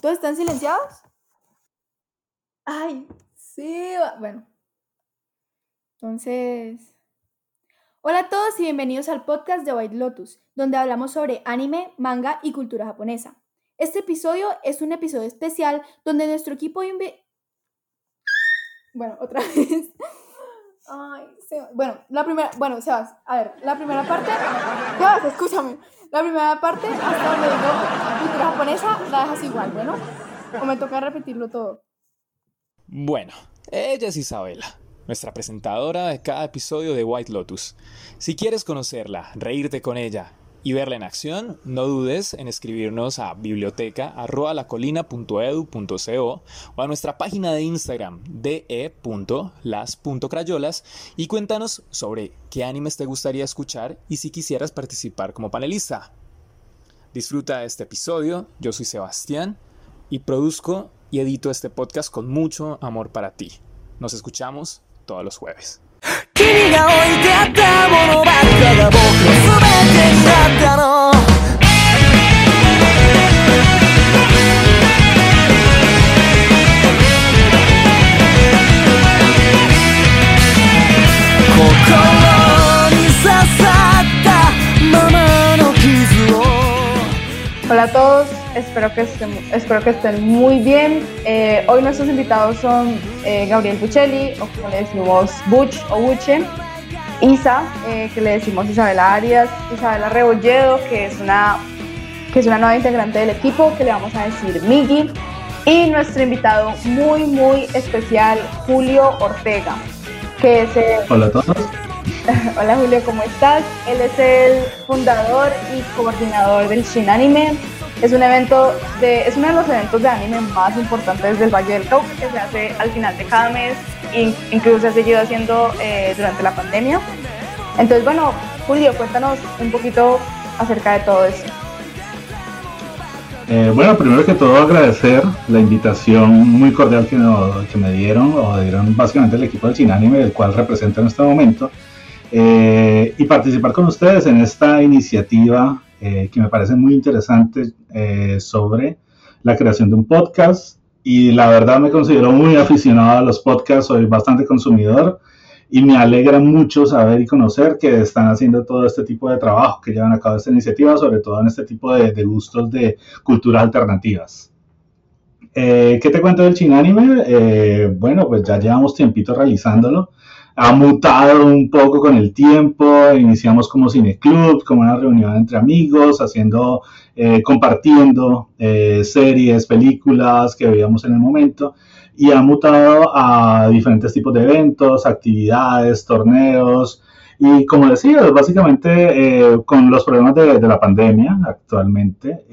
¿Todos están silenciados? Ay, sí, bueno. Entonces... Hola a todos y bienvenidos al podcast de White Lotus, donde hablamos sobre anime, manga y cultura japonesa. Este episodio es un episodio especial donde nuestro equipo inve... Bueno, otra vez. Ay, bueno, la primera, bueno, Sebas, a ver, la primera parte, Sebas, escúchame, la primera parte, hasta donde digo cultura japonesa, la dejas igual, bueno, o me toca repetirlo todo. Bueno, ella es Isabela, nuestra presentadora de cada episodio de White Lotus. Si quieres conocerla, reírte con ella y verla en acción, no dudes en escribirnos a biblioteca.lacolina.edu.co o a nuestra página de Instagram de.las.crayolas y cuéntanos sobre qué animes te gustaría escuchar y si quisieras participar como panelista. Disfruta este episodio, yo soy Sebastián y produzco y edito este podcast con mucho amor para ti. Nos escuchamos todos los jueves. Hola a todos, espero que estén, espero que estén muy bien. Eh, hoy nuestros invitados son eh, Gabriel Buccelli, o como le decimos Buch o Buche, Isa, eh, que le decimos Isabela Arias, Isabela Rebolledo, que es, una, que es una nueva integrante del equipo, que le vamos a decir Migi, y nuestro invitado muy, muy especial, Julio Ortega, que es Hola a todos. Hola Julio, ¿cómo estás? Él es el fundador y coordinador del Shin Anime. Es un evento de, es uno de los eventos de anime más importantes del Valle del Cauca que se hace al final de cada mes, incluso se ha seguido haciendo eh, durante la pandemia. Entonces, bueno, Julio, cuéntanos un poquito acerca de todo eso. Eh, bueno, primero que todo agradecer la invitación muy cordial que, que me dieron, o dieron básicamente el equipo del Shin Anime, del cual represento en este momento. Eh, y participar con ustedes en esta iniciativa eh, que me parece muy interesante sobre la creación de un podcast. Y la verdad me considero muy aficionado a los podcasts, soy bastante consumidor y me alegra mucho saber y conocer que están haciendo todo este tipo de trabajo, que llevan a cabo esta iniciativa, sobre todo en este tipo de, gustos de culturas alternativas. ¿Qué te cuento del Chinanime? bueno, pues ya llevamos tiempito realizándolo ha mutado un poco con el tiempo. Iniciamos como cineclub, como una reunión entre amigos, haciendo, eh, compartiendo eh, series, películas que veíamos en el momento. Y ha mutado a diferentes tipos de eventos, actividades, torneos. Y como decía, básicamente eh, con los problemas de, la pandemia actualmente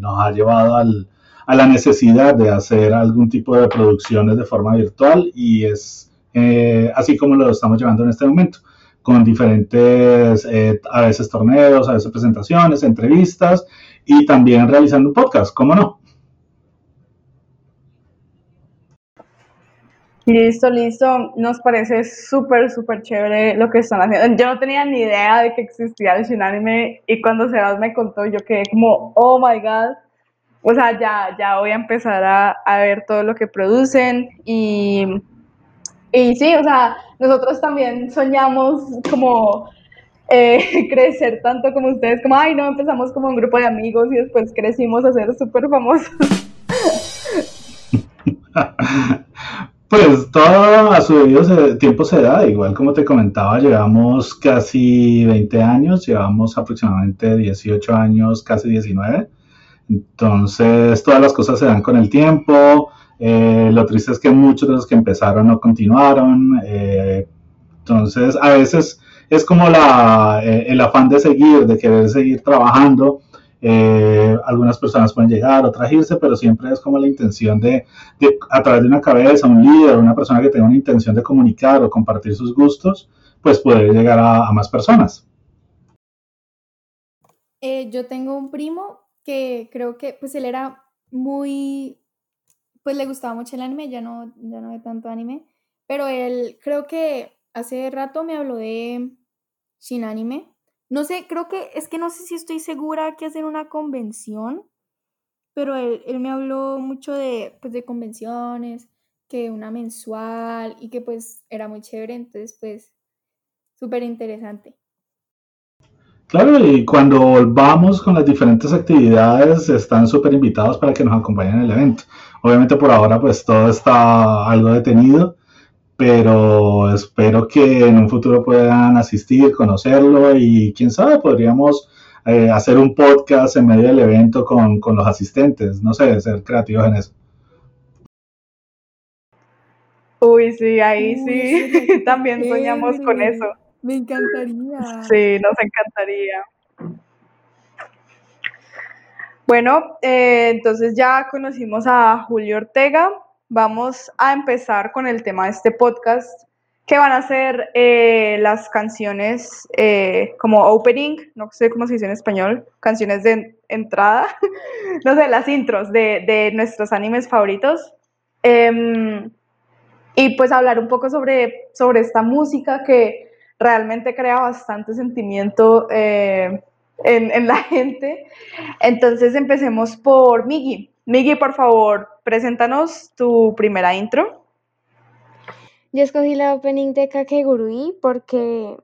nos ha llevado al, a la necesidad de hacer algún tipo de producciones de forma virtual y es eh, así como lo estamos llevando en este momento, con diferentes, eh, a veces torneos, a veces presentaciones, entrevistas y también realizando un podcast, ¿cómo no? Listo, listo. Nos parece súper, súper chévere lo que están haciendo. Yo no tenía ni idea de que existía el Shinanime y cuando Sebas me contó, yo quedé como, oh my god. O sea, ya, ya voy a empezar a, a ver todo lo que producen y y sí, o sea, nosotros también soñamos como eh, crecer tanto como ustedes, como, ay, no, empezamos como un grupo de amigos y después crecimos a ser súper famosos. Pues todo a su debido tiempo se da, igual como te comentaba, llevamos casi 20 años, llevamos aproximadamente 18 años, casi 19. Entonces, todas las cosas se dan con el tiempo, eh, lo triste es que muchos de los que empezaron no continuaron. Eh, entonces, a veces es como la, eh, el afán de seguir, de querer seguir trabajando. algunas personas pueden llegar, otras irse, pero siempre es como la intención de, de, a través de una cabeza, un líder, una persona que tenga una intención de comunicar o compartir sus gustos, pues poder llegar a, a más personas. yo tengo un primo que creo que pues él era muy pues le gustaba mucho el anime, ya no, ya no ve tanto anime, pero él creo que hace rato me habló de Sin Anime. No sé, creo que es que no sé si estoy segura que hacen una convención pero él, él me habló mucho de, pues, de convenciones, que una mensual y que pues era muy chévere, entonces pues súper interesante. Claro, y cuando volvamos con las diferentes actividades, están súper invitados para que nos acompañen en el evento. Obviamente por ahora pues todo está algo detenido, pero espero que en un futuro puedan asistir, conocerlo y quién sabe, podríamos eh, hacer un podcast en medio del evento con, con los asistentes, no sé, ser creativos en eso. Uy, sí, ahí sí, también soñamos con eso. Me encantaría. Sí, nos encantaría. Bueno, eh, entonces ya conocimos a Julio Ortega. Vamos a empezar con el tema de este podcast, que van a ser eh, las canciones eh, como opening, no sé cómo se dice en español, canciones de entrada, no sé, las intros de, de nuestros animes favoritos. Em, y pues hablar un poco sobre, sobre esta música que realmente crea bastante sentimiento en, la gente. Entonces empecemos por Migi. Migi, por favor, preséntanos tu primera intro. Yo escogí la opening de Kakegurui porque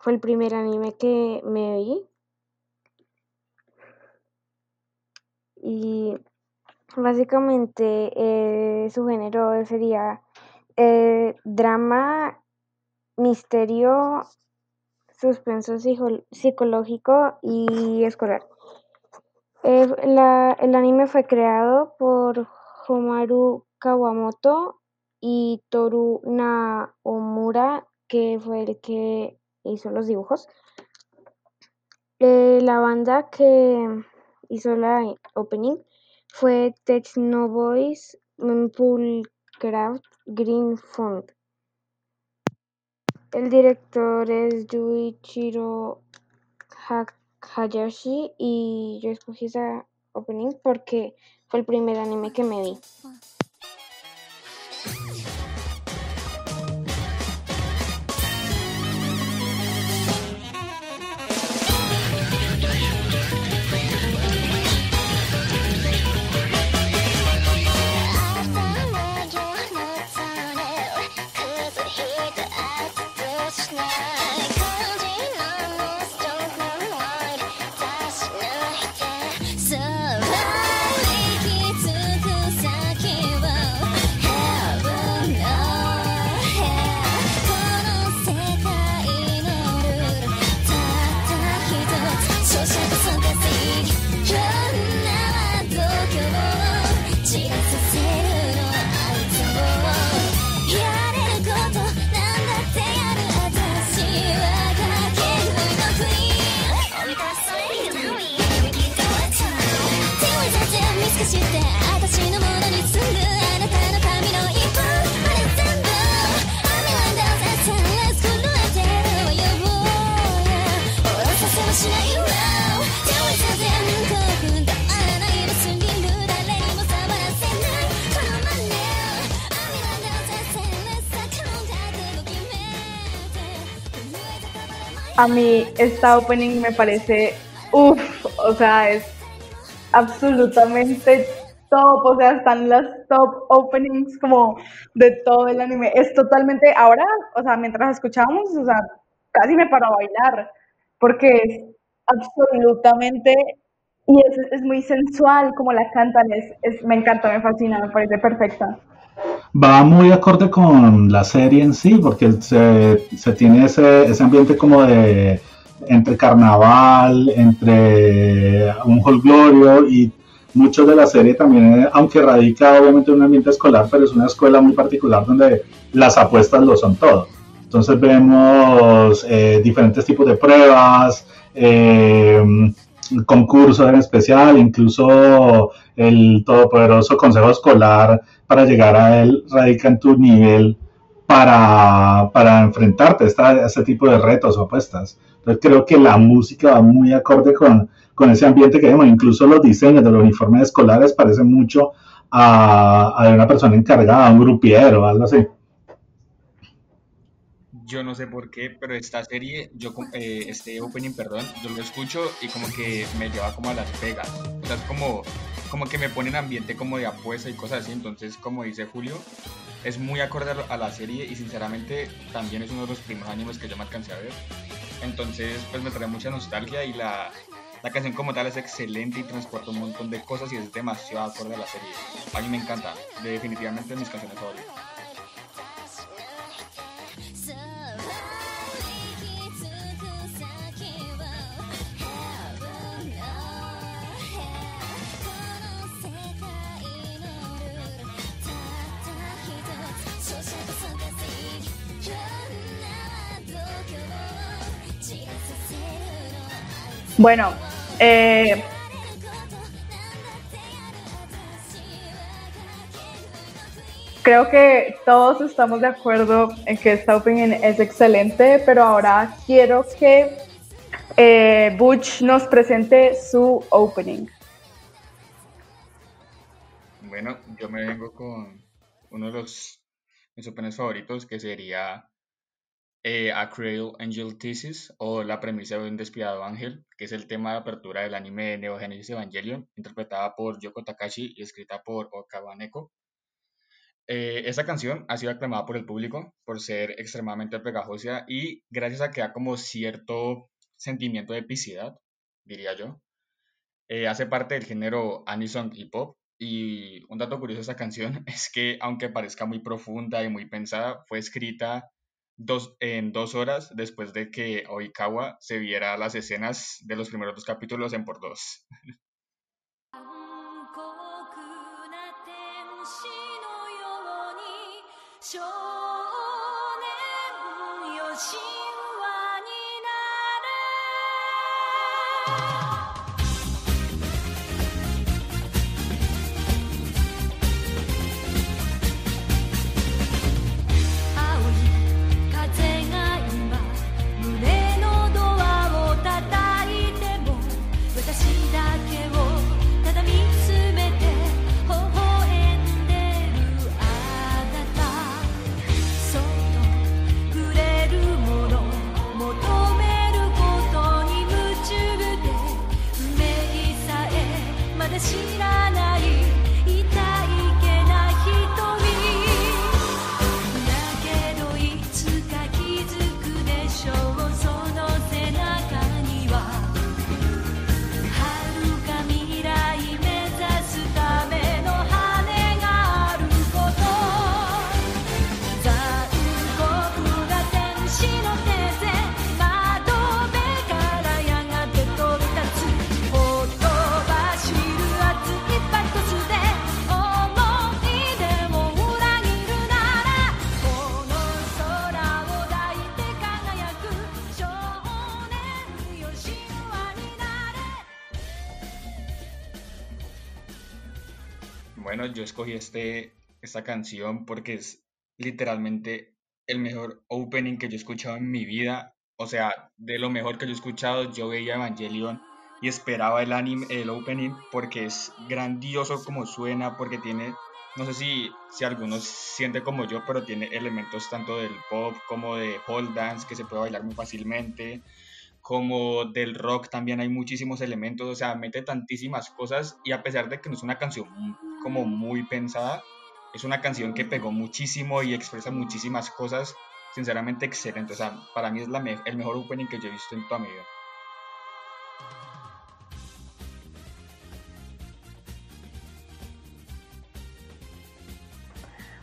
fue el primer anime que me vi. Y básicamente eh, su género sería eh, drama misterio, suspenso psicológico y escolar. El anime fue creado por Homaru Kawamoto y Toru Naomura, que fue el que hizo los dibujos. Eh, la banda que hizo la opening fue Techno Boys, Craft Green Fund. El director es Yuichiro Hayashi y yo escogí esa opening porque fue el primer anime que me vi. A mí esta opening me parece, uff, o sea, es absolutamente top, o sea, están las top openings como de todo el anime. Es totalmente, ahora, o sea, mientras escuchamos, o sea, casi me paro a bailar, porque es absolutamente, y es, es muy sensual como la cantan, es, es, me encanta, me fascina, me parece perfecta va muy acorde con la serie en sí, porque se, tiene ese, ese, ambiente como de entre carnaval, entre un holgorio y mucho de la serie también, aunque radica obviamente en un ambiente escolar, pero es una escuela muy particular donde las apuestas lo son todo. Entonces vemos eh, diferentes tipos de pruebas, eh, concursos en especial, incluso el todopoderoso consejo escolar para llegar a él radica en tu nivel para, para enfrentarte a este tipo de retos o apuestas. Entonces creo que la música va muy acorde con, con ese ambiente que vemos. Incluso los diseños de los uniformes escolares parecen mucho a, a una persona encargada, a un grupiero algo así. Yo no sé por qué, pero esta serie, yo eh, este opening, perdón, yo lo escucho y como que me lleva como a Las Vegas. O sea, es como, como que me pone en ambiente como de apuesta y cosas así. Entonces, como dice Julio, es muy acorde a la serie y sinceramente también es uno de los primeros animes que yo me alcancé a ver. Entonces, pues me trae mucha nostalgia y la, la canción como tal es excelente y transporta un montón de cosas y es demasiado acorde a la serie. A mí me encanta, definitivamente mis canciones favoritas. Bueno, eh, creo que todos estamos de acuerdo en que esta opening es excelente, pero ahora quiero que eh, Butch nos presente su opening. Bueno, yo me vengo con uno de los mis openings favoritos que sería eh, A Cradle Angel Thesis o La premisa de un despiadado ángel, que es el tema de apertura del anime de Genesis Evangelion, interpretada por Yoko Takashi y escrita por Okawa Neko. Eh, esta canción ha sido aclamada por el público por ser extremadamente pegajosa y gracias a que da como cierto sentimiento de epicidad, diría yo. Eh, hace parte del género Anison y pop y un dato curioso de esta canción es que aunque parezca muy profunda y muy pensada, fue escrita dos, en dos horas después de que Oikawa se viera las escenas de los primeros dos capítulos en por dos. Escogí este, esta canción porque es literalmente el mejor opening que yo he escuchado en mi vida. O sea, de lo mejor que yo he escuchado, yo veía Evangelion y esperaba el anime, el opening, porque es grandioso como suena, porque tiene, no sé si, si algunos siente como yo, pero tiene elementos tanto del pop como de hold dance que se puede bailar muy fácilmente como del rock también hay muchísimos elementos, o sea, mete tantísimas cosas y a pesar de que no es una canción como muy pensada, es una canción que pegó muchísimo y expresa muchísimas cosas, sinceramente excelente, o sea, para mí es la el mejor opening que yo he visto en toda mi vida.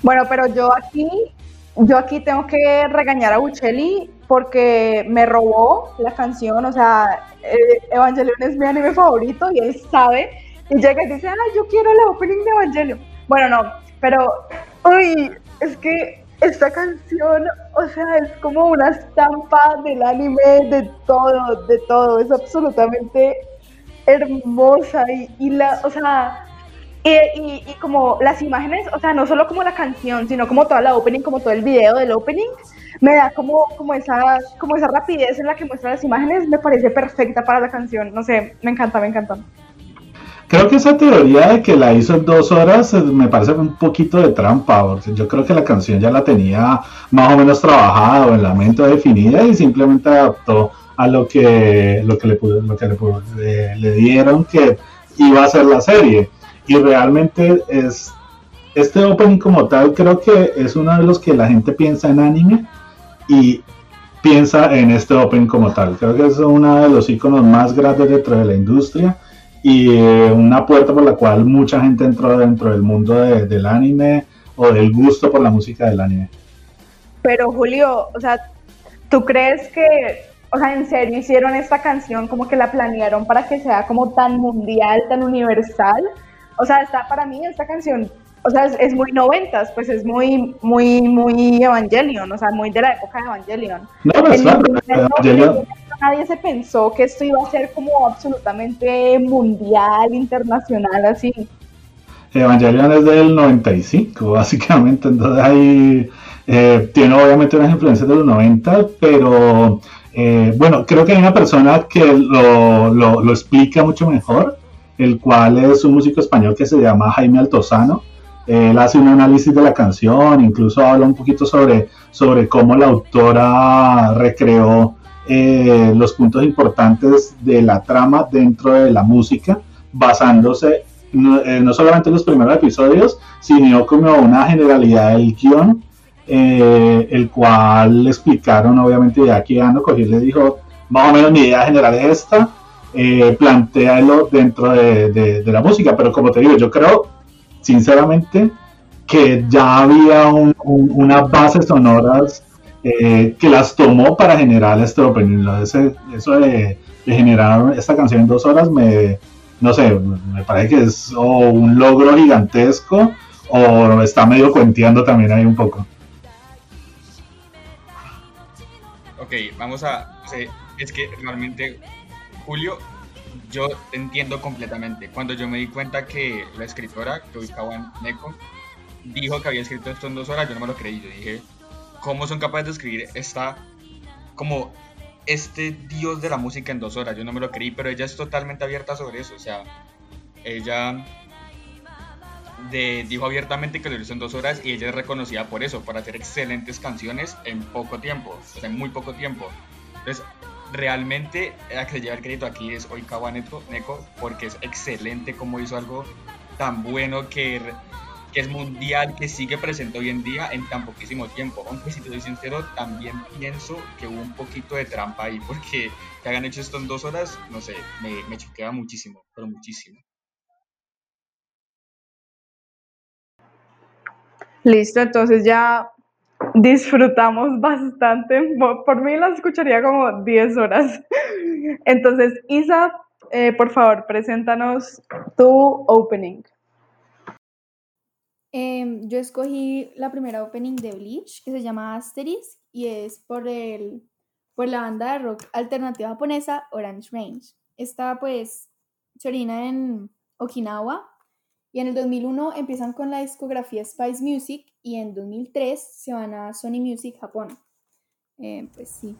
Bueno, pero yo aquí, yo aquí tengo que regañar a Buccelli porque me robó la canción, o sea, eh, Evangelion es mi anime favorito y él sabe, y llega y dice, ah, yo quiero la opening de Evangelion. Bueno, no, pero, uy, es que esta canción, o sea, es como una estampa del anime, de todo, de todo, es absolutamente hermosa y, y la, o sea, y, y, como las imágenes, o sea, no solo como la canción, sino como toda la opening, como todo el video del opening, me da como, como, esa, como esa rapidez en la que muestra las imágenes, me parece perfecta para la canción. No sé, me encanta, me encanta. Creo que esa teoría de que la hizo en dos horas eh, me parece un poquito de trampa. Porque yo creo que la canción ya la tenía más o menos trabajada o en la mente definida y simplemente adaptó a lo que, lo que, le, lo que le, le, dieron que iba a ser la serie. Y realmente es este opening como tal creo que es uno de los que la gente piensa en anime y piensa en este opening como tal. Creo que es uno de los iconos más grandes dentro de la industria y eh, una puerta por la cual mucha gente entró dentro del mundo del anime o del gusto por la música del anime. Pero Julio, o sea, ¿tú crees que, o sea, en serio hicieron esta canción como que la planearon para que sea como tan mundial, tan universal? O sea, está para mí esta canción, o sea, es, muy noventas, pues es muy, muy, muy Evangelion, o sea, muy de la época de Evangelion. No, pues claro, Evangelion nadie se pensó que esto iba a ser como absolutamente mundial, internacional, así. Evangelion es del 95, básicamente, entonces ahí eh, tiene obviamente unas influencias de los 90, pero eh, bueno, creo que hay una persona que lo, lo, lo, explica mucho mejor, el cual es un músico español que se llama Jaime Altozano. Él hace un análisis de la canción, incluso habla un poquito sobre, sobre cómo la autora recreó eh, los puntos importantes de la trama dentro de la música, basándose no, eh, solamente en los primeros episodios, sino como una generalidad del guion, eh, el cual le explicaron, obviamente, ya que Ando cogió le dijo, más o menos mi idea general es esta, eh, plantealo dentro de, la música, pero como te digo, yo creo, sinceramente, que ya había unas bases sonoras eh, que las tomó para generar este opening. eso de, generar esta canción en dos horas me, no sé, me parece que es un logro gigantesco o está medio cuenteando también ahí un poco. Ok, vamos a... es que realmente, Julio, yo entiendo completamente. Cuando yo me di cuenta que la escritora, Kawan Neko, dijo que había escrito esto en dos horas, yo no me lo creí. Yo dije, cómo son capaces de escribir esta, como este dios de la música en dos horas. Yo no me lo creí, pero ella es totalmente abierta sobre eso. O sea, ella dijo abiertamente que lo hizo en dos horas y ella es reconocida por eso, por hacer excelentes canciones en poco tiempo, o sea, en muy poco tiempo. Entonces, realmente la que se lleva el crédito aquí es Oikawa Neko, porque es excelente como hizo algo tan bueno que que es mundial, que sigue presente hoy en día en tan poquísimo tiempo. Aunque si te soy sincero, también pienso que hubo un poquito de trampa ahí, porque que hagan hecho esto en dos horas, no sé, me, me choquea muchísimo, pero muchísimo. Listo, entonces ya disfrutamos bastante. Por mí la escucharía como 10 horas. Entonces, Isa, eh, por favor, preséntanos tu opening. Em, yo escogí la primera opening de Bleach, que se llama Asterix, y es por, el, por la banda de rock alternativa japonesa Orange Range. Esta pues se orina en Okinawa, y en el 2001 empiezan con la discografía Spice Music, y en 2003 se van a Sony Music Japón. Eh, pues sí,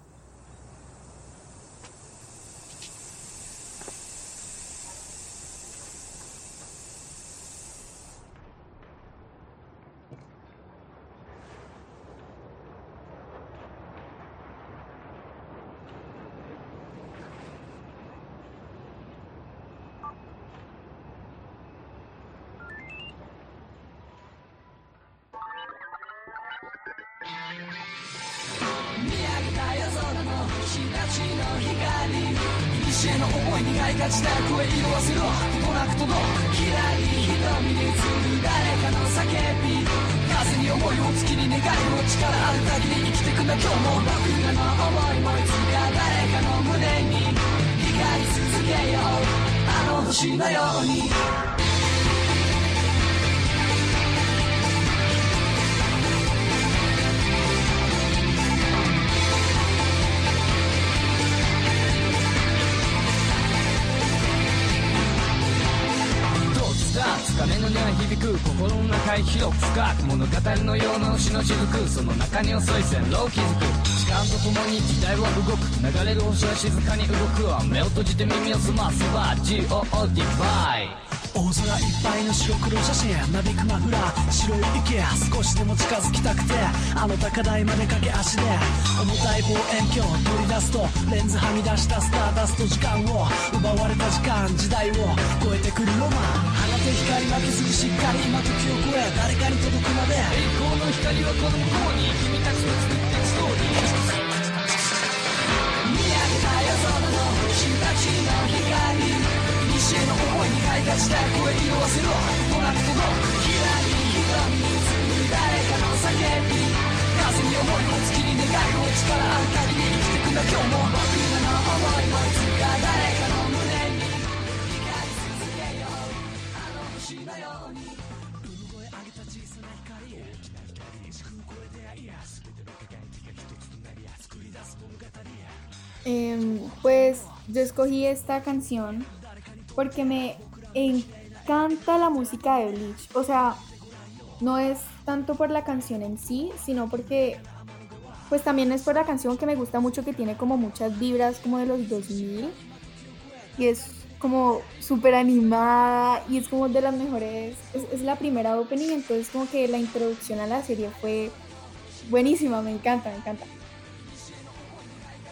れる星は静かに動く目を閉じて耳を澄ませば GOD ディバイ。大空いっぱいの白黒写真なびくマフラー白い池少しでも近づきたくてあの高台まで駆け足で重たい望遠鏡取り出すとレンズはみ出したスターダスト時間を奪われた時間時代を超えてくるロマン放て光負けずにしっかり今時を超え誰かに届くまで栄光の光はこの向こうに君たちの作っていくストーリー。見上げた夜空の君たちの光西への思いに開花した声色あせろとなくとのきらり瞳に映る誰かの叫び風に思いを月に願いを力ある限り生きてくんだ今日も僕らの思いもいつか誰かの胸に光り続けようあの星のように産声上げた小さな光時空を超えていや全ての輝きが一つとなり作り出す物語 Em, pues yo escogí esta canción porque me encanta la música de Bleach. O sea, no es tanto por la canción en sí, sino porque pues también es por la canción que me gusta mucho que tiene como muchas vibras como de los 2000 y es como súper animada y es como de las mejores, es, es la primera opening, entonces como que la introducción a la serie fue buenísima, me encanta, me encanta.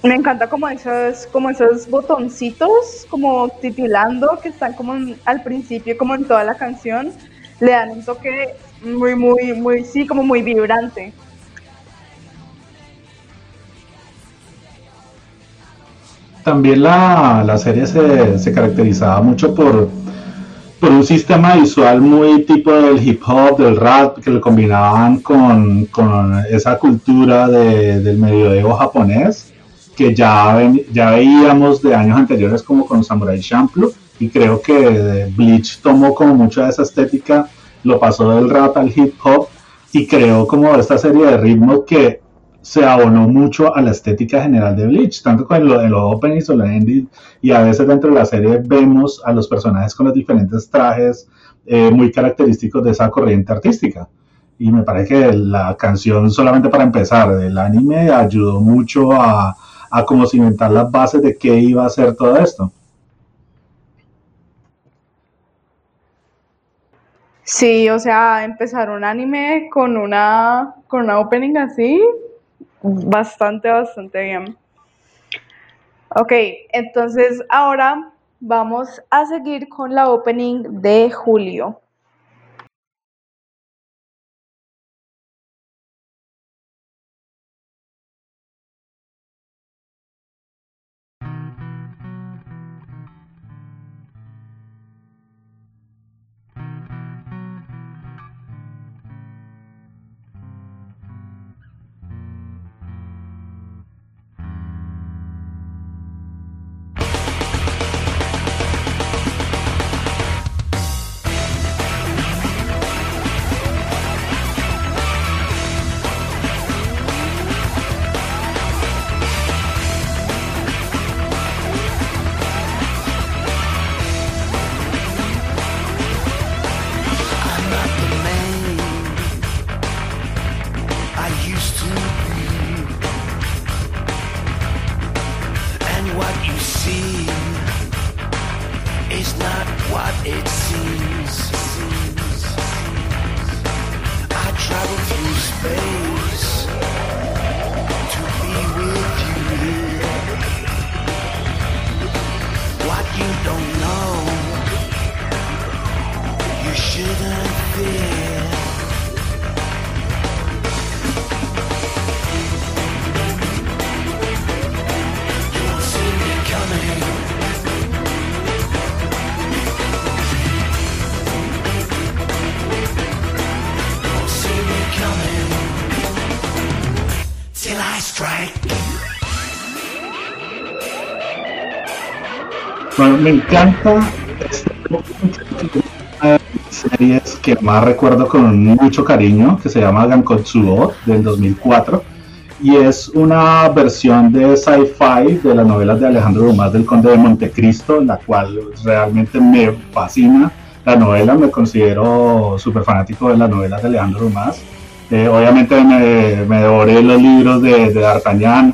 Me encanta como esos, como esos botoncitos, como titilando, que están como al principio, como en toda la canción, le dan un toque muy, muy, muy, sí, como muy vibrante. También la, la serie se, se caracterizaba mucho por, por un sistema visual muy tipo del hip hop, del rap, que lo combinaban con, con esa cultura de- del medioevo japonés, que ya, ven- ya veíamos de años anteriores como con Samurai Champloo, y creo que Bleach tomó como mucha de esa estética, lo pasó del rap al hip hop, y creó como esta serie de ritmos que se abonó mucho a la estética general de Bleach, tanto con lo- en los openings o los endings, y a veces dentro de la serie vemos a los personajes con los diferentes trajes eh, muy característicos de esa corriente artística. Y me parece que la canción, solamente para empezar, del anime ayudó mucho a, a como cimentar las bases de qué iba a ser todo esto. Sí, o sea, empezar un anime con una, con una opening así, bastante, bastante bien. Ok, entonces ahora vamos a seguir con la opening de Julio. Me encanta series que más recuerdo con mucho cariño, que se llama Gankotsuo del 2004 y es una versión de sci-fi de las novelas de Alejandro Dumas del Conde de Montecristo, la cual realmente me fascina. La novela me considero súper fanático de las novelas de Alejandro Dumas. Eh, obviamente me, me devoré los libros de, de D'Artagnan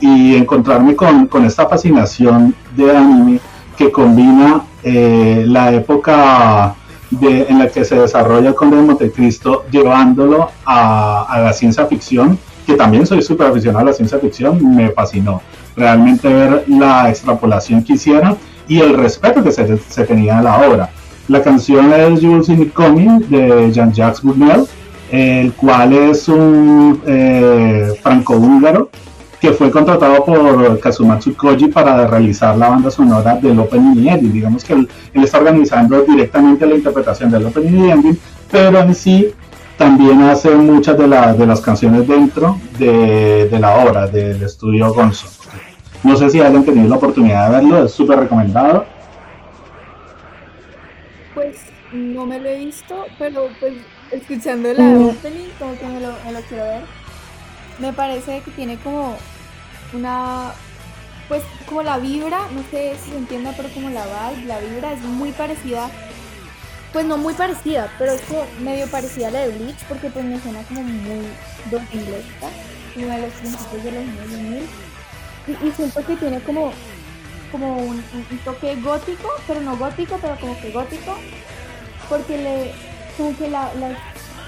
y encontrarme con, con esta fascinación de anime que combina eh, la época en la que se desarrolla el Conde de Montecristo, llevándolo a, la ciencia ficción, que también soy súper aficionado a la ciencia ficción, me fascinó. Realmente ver la extrapolación que hicieron y el respeto que se, tenía a la obra. La canción es Jules in Coming de Jean-Jacques Gournel, el cual es un eh, franco-húngaro que fue contratado por Kazumatsu Koji para realizar la banda sonora del opening y ending. Digamos que él, él, está organizando directamente la interpretación del opening y ending, pero en sí también hace muchas de, la, de las canciones dentro de, de, la obra del estudio Gonzo. No sé si hayan tenido la oportunidad de verlo, es súper recomendado. Pues no me lo he visto, pero pues escuchando la mm. opening como que me lo, me lo quiero ver. Me parece que tiene como una pues como la vibra, no sé si se entiende, pero como la vibe, la vibra es muy parecida, pues no muy parecida, pero es como medio parecida a la de Bleach, porque pues me suena como muy 2000 como de los principios de los años 2000, y, siento que tiene como, como un, toque gótico, pero no gótico, pero como que gótico, porque le, como que la,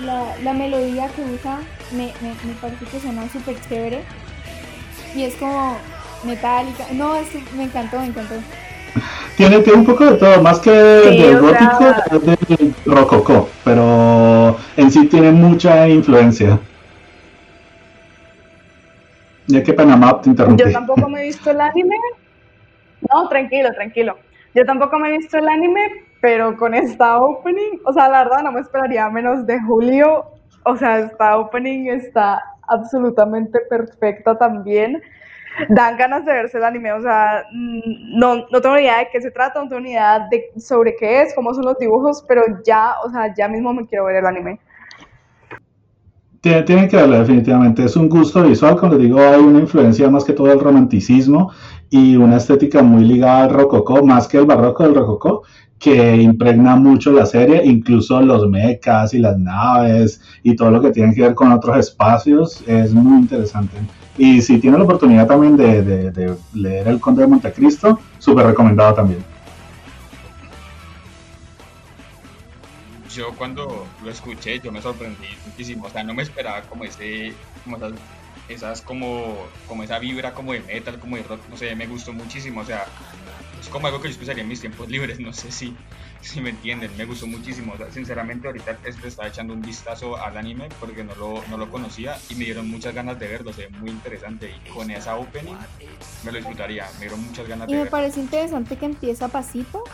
la, la melodía que usa me, me, me parece que suena súper chévere, y es como metálica. No, es, me encantó, me encantó. Tiene, tiene un poco de todo, más que sí, de gótico, sea... de rococó, pero en sí tiene mucha influencia. Ya que Panamá te interrumpí. Yo tampoco me he visto el anime. No, tranquilo, tranquilo. Yo tampoco me he visto el anime, pero con esta opening, o sea, la verdad no me esperaría menos de julio. O sea, esta opening está absolutamente perfecta también. Dan ganas de verse el anime, o sea, no, no tengo ni idea de qué se trata, no tengo ni idea de sobre qué es, cómo son los dibujos, pero ya, o sea, ya mismo me quiero ver el anime. Tienen que verlo definitivamente, es un gusto visual, como les digo, hay una influencia más que todo del romanticismo y una estética muy ligada al rococó, más que el barroco del rococó, que impregna mucho la serie, incluso los mechas y las naves y todo lo que tiene que ver con otros espacios, es muy interesante. Y si tiene la oportunidad también de, leer El Conde de Montecristo, súper recomendado también. Yo cuando lo escuché, yo me sorprendí muchísimo, o sea, no me esperaba como ese, esas como, como esa vibra como de metal, como de rock, no sé, me gustó muchísimo, o sea, es como algo que yo escucharía en mis tiempos libres, no sé si, si me entienden, me gustó muchísimo. O sea, sinceramente, ahorita le estaba echando un vistazo al anime porque no lo, no lo conocía y me dieron muchas ganas de verlo, se ve muy interesante. Y con esa opening me lo disfrutaría, me dieron muchas ganas y de me verlo. parece interesante que empieza pasito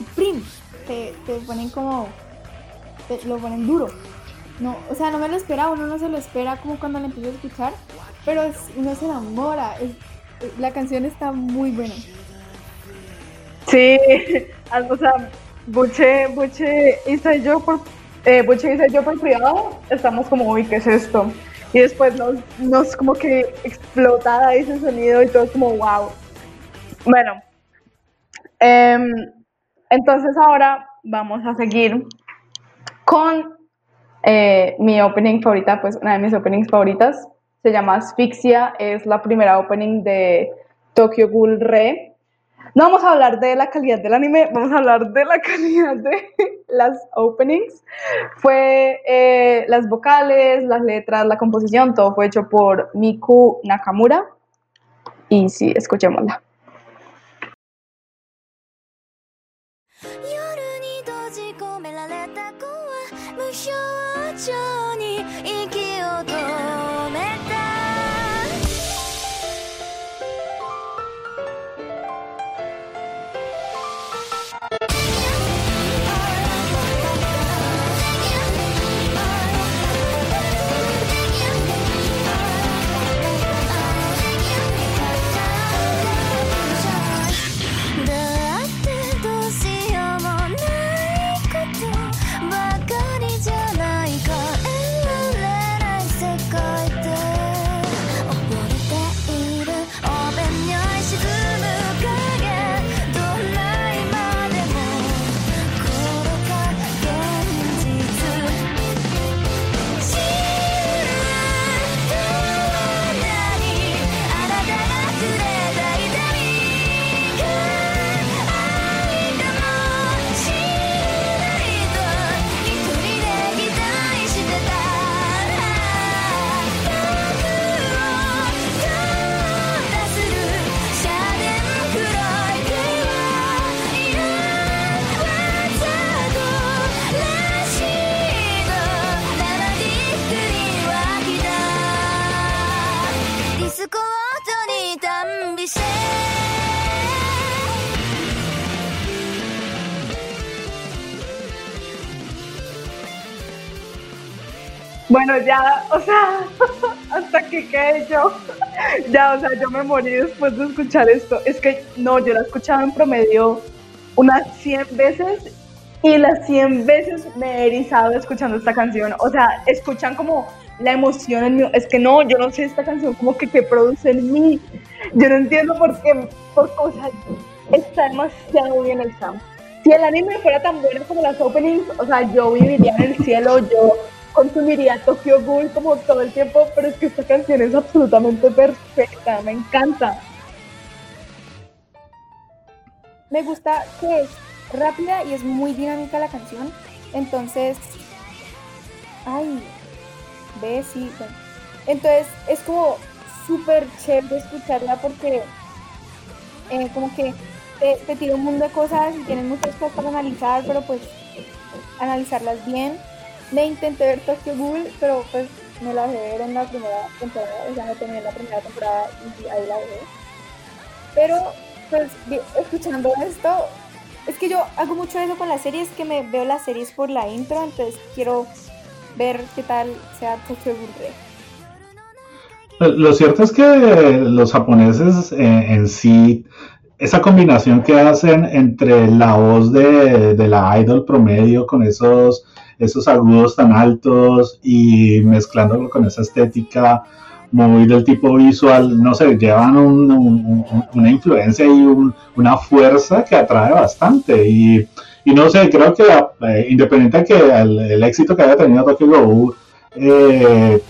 y ¡prim! Te, te ponen como. Te, lo ponen duro. No, o sea, no me lo esperaba, uno no se lo espera como cuando lo empieza a escuchar, pero uno se enamora. Es, la canción está muy buena. Sí, o sea, Buche, Buche hice yo por, eh, Buche hice yo por privado, estamos como, uy, ¿qué es esto? Y después nos, nos como que explota ese sonido y todo como, wow. Bueno, eh, entonces ahora vamos a seguir con eh, mi opening favorita, pues una de mis openings favoritas, se llama Asfixia, es la primera opening de Tokyo Ghoul Re, no vamos a hablar de la calidad del anime, vamos a hablar de la calidad de las openings. Fue eh, las vocales, las letras, la composición, todo fue hecho por Miku Nakamura. Y sí, escuchémosla.「Bueno, ya, o sea, hasta que quedé yo. Ya, o sea, yo me morí después de escuchar esto. Es que no, yo la escuchaba en promedio unas 100 veces y las 100 veces me he erizado escuchando esta canción. O sea, escuchan como la emoción en mí. Es que no, yo no sé esta canción como que, que produce en mí. Yo no entiendo por qué, por cosas. Está demasiado bien el sound. Si el anime fuera tan bueno como las openings, o sea, yo viviría en el cielo, yo consumiría Tokyo Ghoul como todo el tiempo, pero es que esta canción es absolutamente perfecta, me encanta. Me gusta que es rápida y es muy dinámica la canción. Entonces, ay, ve, sí. Entonces, es como súper chévere escucharla porque eh, como que te, te tira un mundo de cosas y tienes muchas cosas para analizar, pero pues analizarlas bien. Me intenté ver Tokyo Ghoul, pero pues me la dejé ver en la primera temporada, o sea, no terminé la primera temporada y ahí la dejé. Pero pues escuchando esto, es que yo hago mucho eso con las series, que me veo las series por la intro, entonces quiero ver qué tal sea Tokyo Ghoul. Lo cierto es que los japoneses eh, en sí, esa combinación que hacen entre la voz de, de la idol promedio con esos, esos agudos tan altos y mezclándolo con esa estética muy del tipo visual, no sé, llevan un- un- un- una influencia y un- una fuerza que atrae bastante. Y, no sé, creo que eh, independiente de que el, éxito que haya tenido Tokyo Ghoul, eh,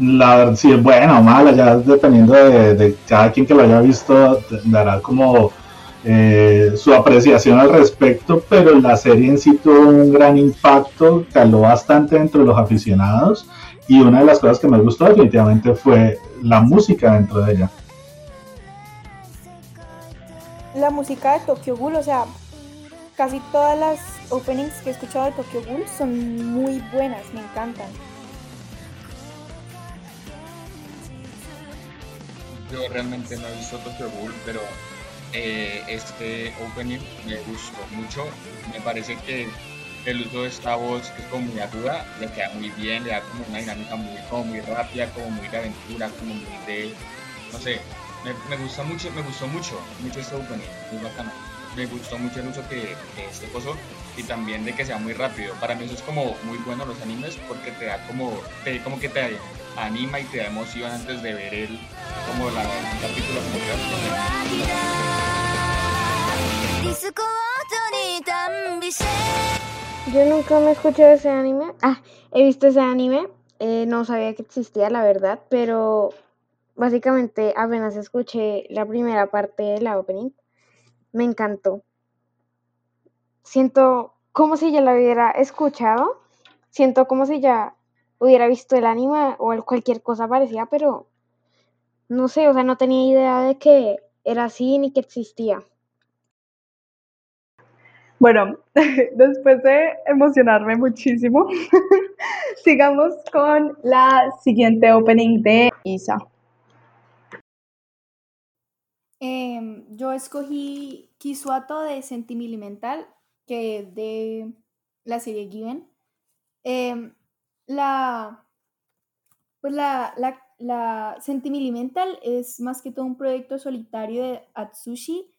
la si es buena o mala, ya dependiendo de, de cada quien que lo haya visto, dará como eh, su apreciación al respecto, pero la serie en sí tuvo un gran impacto, caló bastante entre los aficionados y una de las cosas que me gustó definitivamente fue la música dentro de ella. La música de Tokyo Ghoul, o sea, casi todas las openings que he escuchado de Tokyo Ghoul son muy buenas, me encantan. Yo realmente no he visto Tokyo Ghoul, pero eh, este opening me gustó mucho. Me parece que el uso de esta voz, que es como muy aguda, le queda muy bien, le da como una dinámica muy, como muy rápida, como muy de aventura, como muy de, no sé, me, gusta mucho, me gustó mucho, mucho este opening. Me gustó mucho el uso que, este coso y también de que sea muy rápido. Para mí eso es como muy bueno los animes porque te da como, te, como que te anima y te da emoción antes de ver el, como la, el capítulo Yo nunca me he escuchado ese anime. Ah, he visto ese anime. Eh, no sabía que existía, la verdad, pero básicamente apenas escuché la primera parte de la opening. Me encantó. Siento como si ya la hubiera escuchado. Siento como si ya hubiera visto el anime o cualquier cosa parecida, pero no sé, o sea, no tenía idea de que era así ni que existía. Bueno, después de emocionarme muchísimo, sigamos con la siguiente opening de Isa. Em, yo escogí Kisuato de Sentimental, que es de la serie Given. Em, la, pues la, la, la Sentimental es más que todo un proyecto solitario de Atsushi,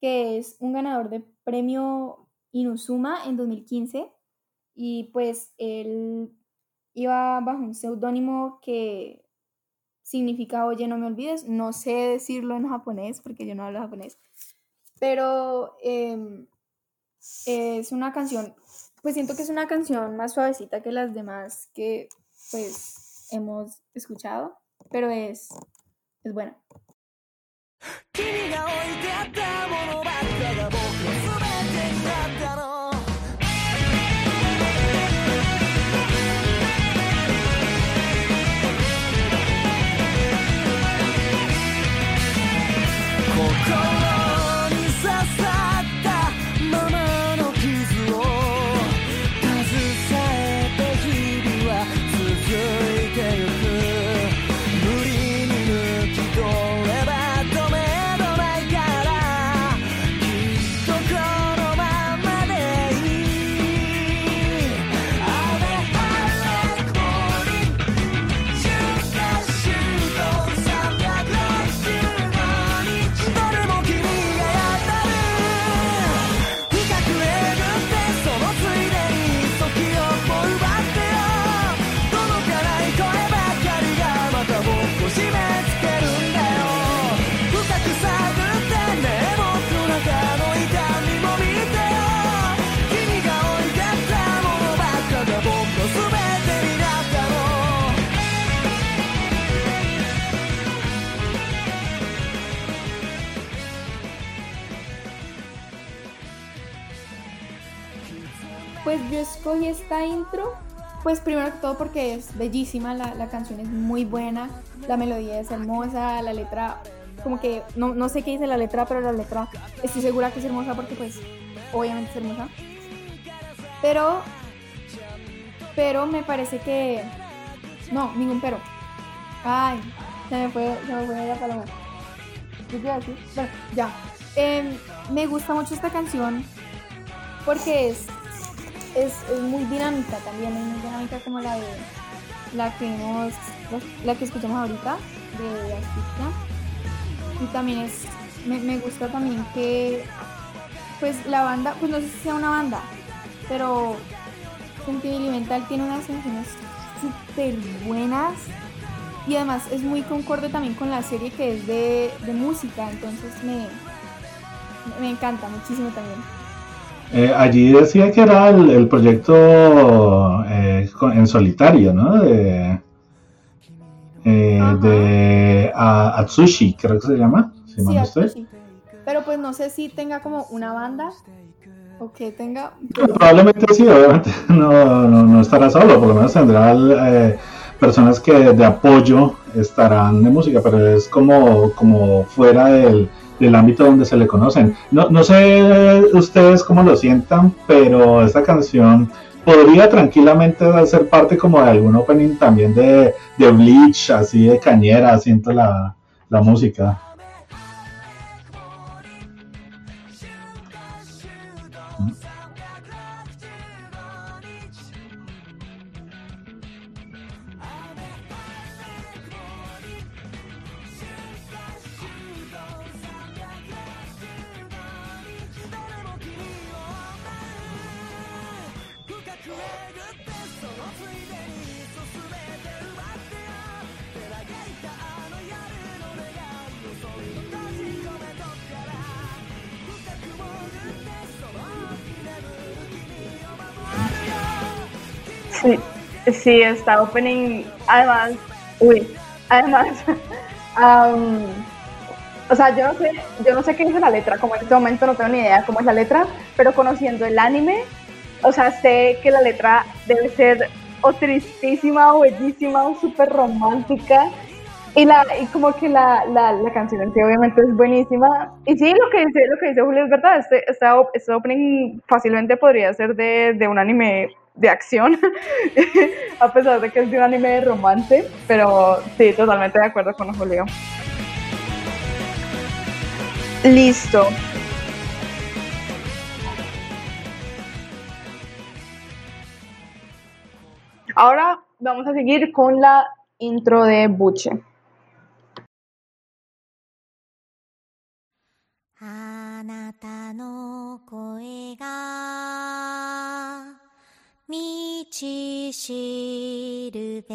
que es un ganador de premio Inuzuma en 2015. Y pues él iba bajo un seudónimo que significa Oye, no me olvides. No sé decirlo en japonés porque yo no hablo japonés. Pero em, es una canción, pues siento que es una canción más suavecita que las demás que pues hemos escuchado, pero es, es buena. Pues primero que todo porque es bellísima, la, la canción es muy buena, la melodía es hermosa, la letra, como que no, no sé qué dice la letra, pero la letra estoy segura que es hermosa porque pues obviamente es hermosa. Pero, pero me parece que, no, ningún pero. Ay, se me fue, se me fue la paloma. ¿Qué te? Bueno, ya. Em, me gusta mucho esta canción porque es, es, es muy dinámica también, es muy dinámica como la de la que vimos, la que escuchamos ahorita de Asfixia. Y también es, me, me gusta también que pues la banda, pues no sé si sea una banda, pero Sentimental tiene unas canciones súper buenas y además es muy concorde también con la serie que es de, de música, entonces me, me encanta muchísimo también. Eh, allí decía que era el, el proyecto eh, en solitario, ¿no? De, eh, de a- Atsushi, creo que se llama. Si Sí. Atsushi. Pero pues no sé si tenga como una banda o que tenga... Probablemente sí, obviamente no, no, no estará solo, por lo menos tendrá eh, personas que de apoyo estarán de música, pero es como, como fuera del, del ámbito donde se le conocen. No, no sé ustedes cómo lo sientan, pero esta canción podría tranquilamente ser parte como de algún opening también de, de Bleach, así de cañera, siento la, la música. Sí, está opening. Además, uy, además, am, o sea, yo no sé, yo no sé qué dice la letra, como en este momento no tengo ni idea cómo es la letra, pero conociendo el anime, o sea, sé que la letra debe ser o tristísima o bellísima o súper romántica. Y, la, y como que la, la, la canción en sí obviamente es buenísima. Y sí, lo que dice, lo que dice Julio es verdad. Este, esta op- este opening fácilmente podría ser de, de un anime de acción, a pesar de que es de un anime de romance. Pero sí, totalmente de acuerdo con Julio. Listo. Ahora vamos a seguir con la intro de Buche. 道しるべ」「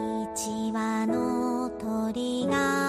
いちわのとりが」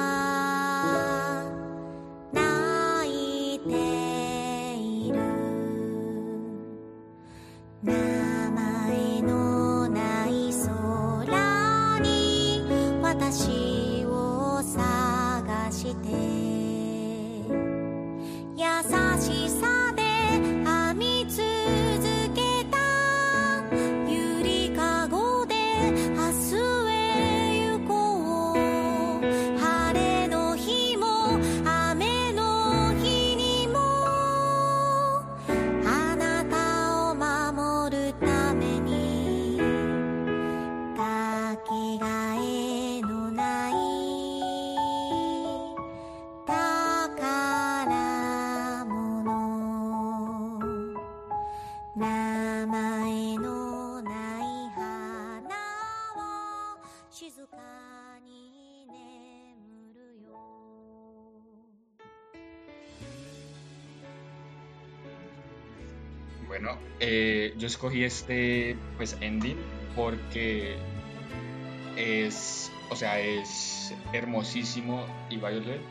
Eh, yo escogí este pues ending porque es, o sea, es hermosísimo y Violet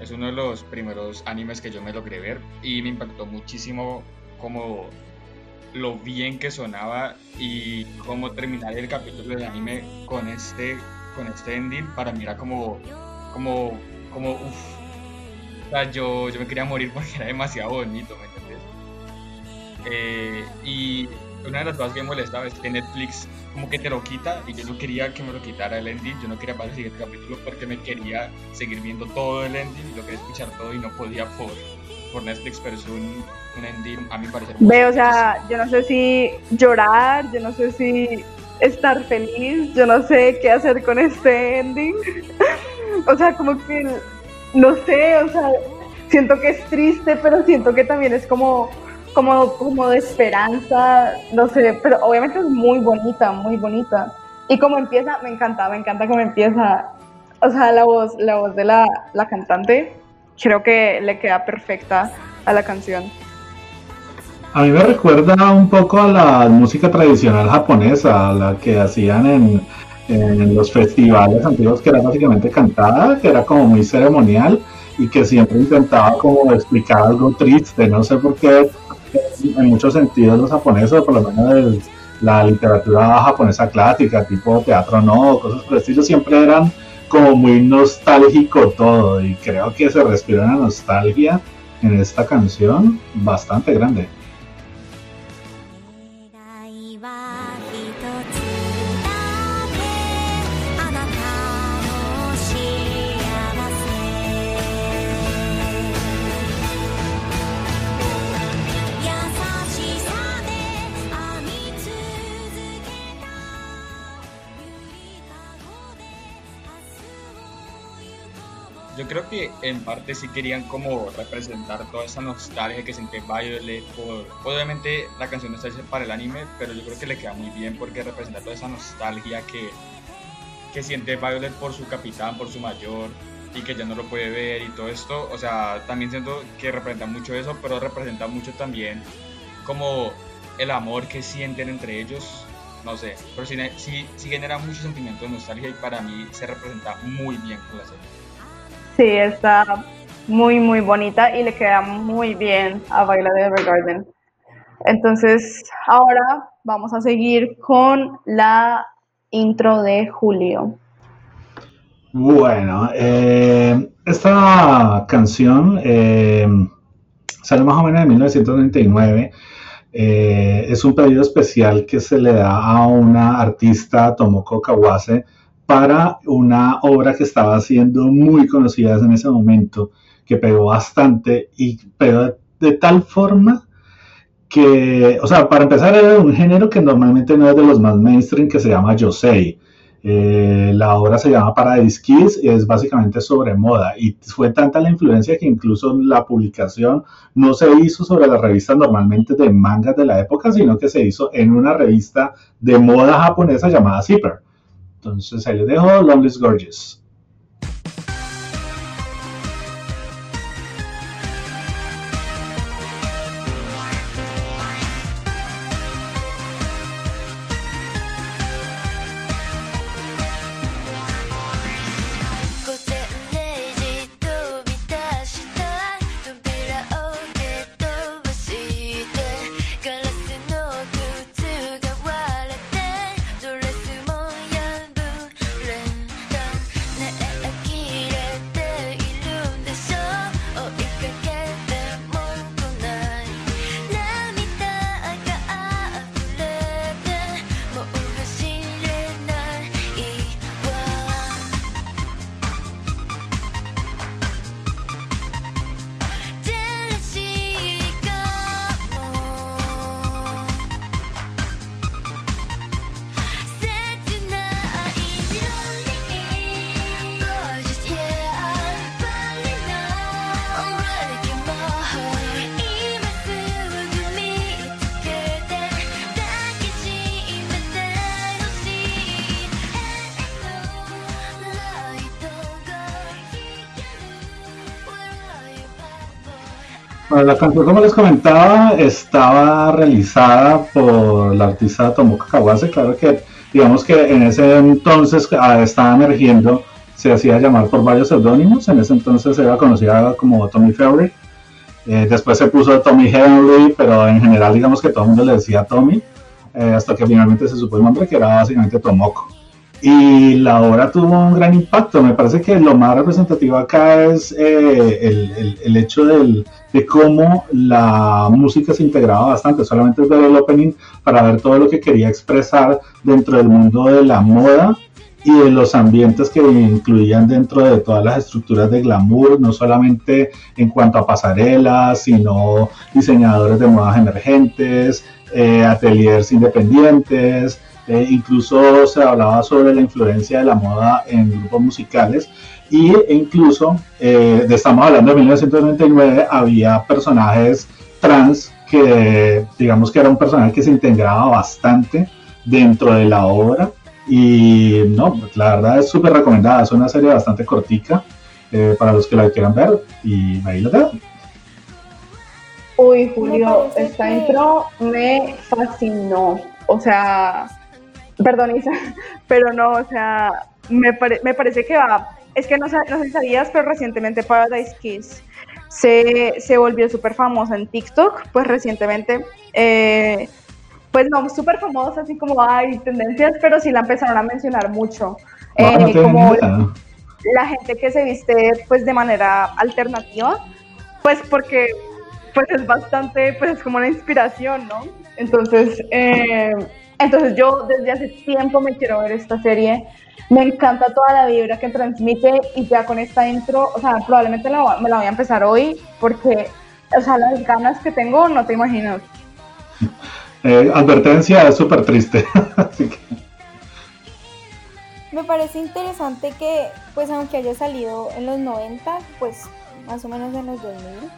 es uno de los primeros animes que yo me logré ver y me impactó muchísimo como lo bien que sonaba y cómo terminar el capítulo del anime con este, con este ending, para mí era como, como, como, uff. O sea, yo, yo me quería morir porque era demasiado bonito, ¿me? Eh, y una de las cosas que me molestaba es que Netflix como que te lo quita y yo no quería que me lo quitara el ending, yo no quería pasar el siguiente capítulo porque me quería seguir viendo todo el ending, lo quería escuchar todo y no podía por, por Netflix, pero es un, un ending a mi parecer. Ve, o sea, yo no sé si llorar, yo no sé si estar feliz, yo no sé qué hacer con este ending. o sea, como que, no sé, o sea, siento que es triste, pero siento que también es como, como, como de esperanza, no sé, pero obviamente es muy bonita, muy bonita. Y como empieza, me encanta, me encanta cómo empieza. O sea, la voz, la voz de la, la cantante, creo que le queda perfecta a la canción. A mí me recuerda un poco a la música tradicional japonesa, la que hacían en, en los festivales antiguos, que era básicamente cantada, que era como muy ceremonial y que siempre intentaba como explicar algo triste. No sé por qué, en muchos sentidos los japoneses, por lo menos el- la literatura japonesa clásica, tipo teatro no, cosas por el estilo, siempre eran como muy nostálgico todo y creo que se respira una nostalgia en esta canción bastante grande. Creo que en parte sí querían como representar toda esa nostalgia que siente Violet por... Obviamente la canción no está hecha para el anime, pero yo creo que le queda muy bien porque representa toda esa nostalgia que, que siente Violet por su capitán, por su mayor y que ya no lo puede ver y todo esto. O sea, también siento que representa mucho eso, pero representa mucho también como el amor que sienten entre ellos. No sé, pero sí, sí, sí genera mucho sentimiento de nostalgia y para mí se representa muy bien con la serie. Sí, está muy, muy bonita y le queda muy bien a Violet Evergarden. Entonces, ahora vamos a seguir con la intro de Julio. Bueno, eh, esta canción eh, sale más o menos en 1999. Eh, es un pedido especial que se le da a una artista, Tomoko Kawase, para una obra que estaba siendo muy conocida en ese momento, que pegó bastante y pegó de, tal forma que, o sea, para empezar era un género que normalmente no es de los más mainstream, que se llama Yosei. Eh, la obra se llama Paradise Kiss y es básicamente sobre moda y fue tanta la influencia que incluso la publicación no se hizo sobre las revistas normalmente de mangas de la época, sino que se hizo en una revista de moda japonesa llamada Zipper. Entonces ahí les dejo Lonely is Gorgeous. La canción, como les comentaba, estaba realizada por la artista Tomoko Kawase. Claro que, digamos que en ese entonces ah, estaba emergiendo, se hacía llamar por varios seudónimos. En ese entonces era conocida como Tommy Fury. Eh, después se puso Tommy Henry, pero en general digamos que todo el mundo le decía Tommy, eh, hasta que finalmente se supo el nombre que era básicamente Tomoko. Y la obra tuvo un gran impacto. Me parece que lo más representativo acá es eh, el, el- hecho del- de cómo la música se integraba bastante. Solamente ver el opening para ver todo lo que quería expresar dentro del mundo de la moda y de los ambientes que incluían dentro de todas las estructuras de glamour, no solamente en cuanto a pasarelas, sino diseñadores de modas emergentes, eh, ateliers independientes, eh, incluso se hablaba sobre la influencia de la moda en grupos musicales y incluso, eh, estamos hablando de 1999, había personajes trans que digamos que era un personaje que se integraba bastante dentro de la obra y no, la verdad es súper recomendada, es una serie bastante cortica eh, para los que la quieran ver y ahí lo dejo. Uy, Julio, esta intro me fascinó. O sea, perdón, Isa, pero no, o sea, me, pare- me parece que va. Es que no, no sé si sabías, pero recientemente Paradise Kiss se, se volvió súper famosa en TikTok, pues recientemente. eh, pues no, súper famosa, así como hay tendencias, pero sí la empezaron a mencionar mucho. No, no Eh, tengo como la gente que se viste pues de manera alternativa, pues porque pues es bastante, pues es como una inspiración, ¿no? Entonces, eh, entonces yo desde hace tiempo me quiero ver esta serie, me encanta toda la vibra que transmite y ya con esta intro, o sea, probablemente la me la voy a empezar hoy porque, o sea, las ganas que tengo no te imaginas. Eh, advertencia es súper triste. Así que, Me parece interesante que, pues aunque haya salido en los 90, pues más o menos en los 2000,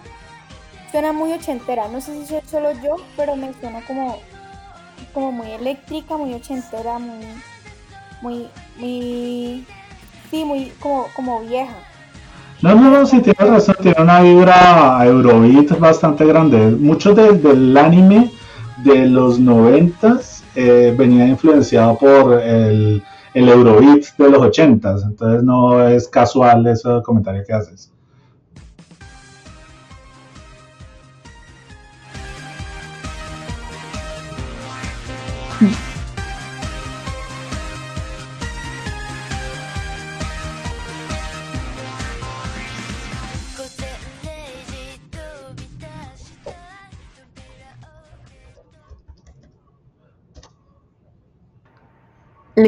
suena muy ochentera. No sé si soy solo yo, pero me suena como, como muy eléctrica, muy ochentera, muy, muy, muy, sí, muy como, como vieja. no, no, no, sí tienes razón, tiene una vibra Eurobeat bastante grande. Mucho del, del anime de los noventas eh, venía influenciado por el, el Eurobeat de los ochentas, entonces no es casual ese comentario que haces.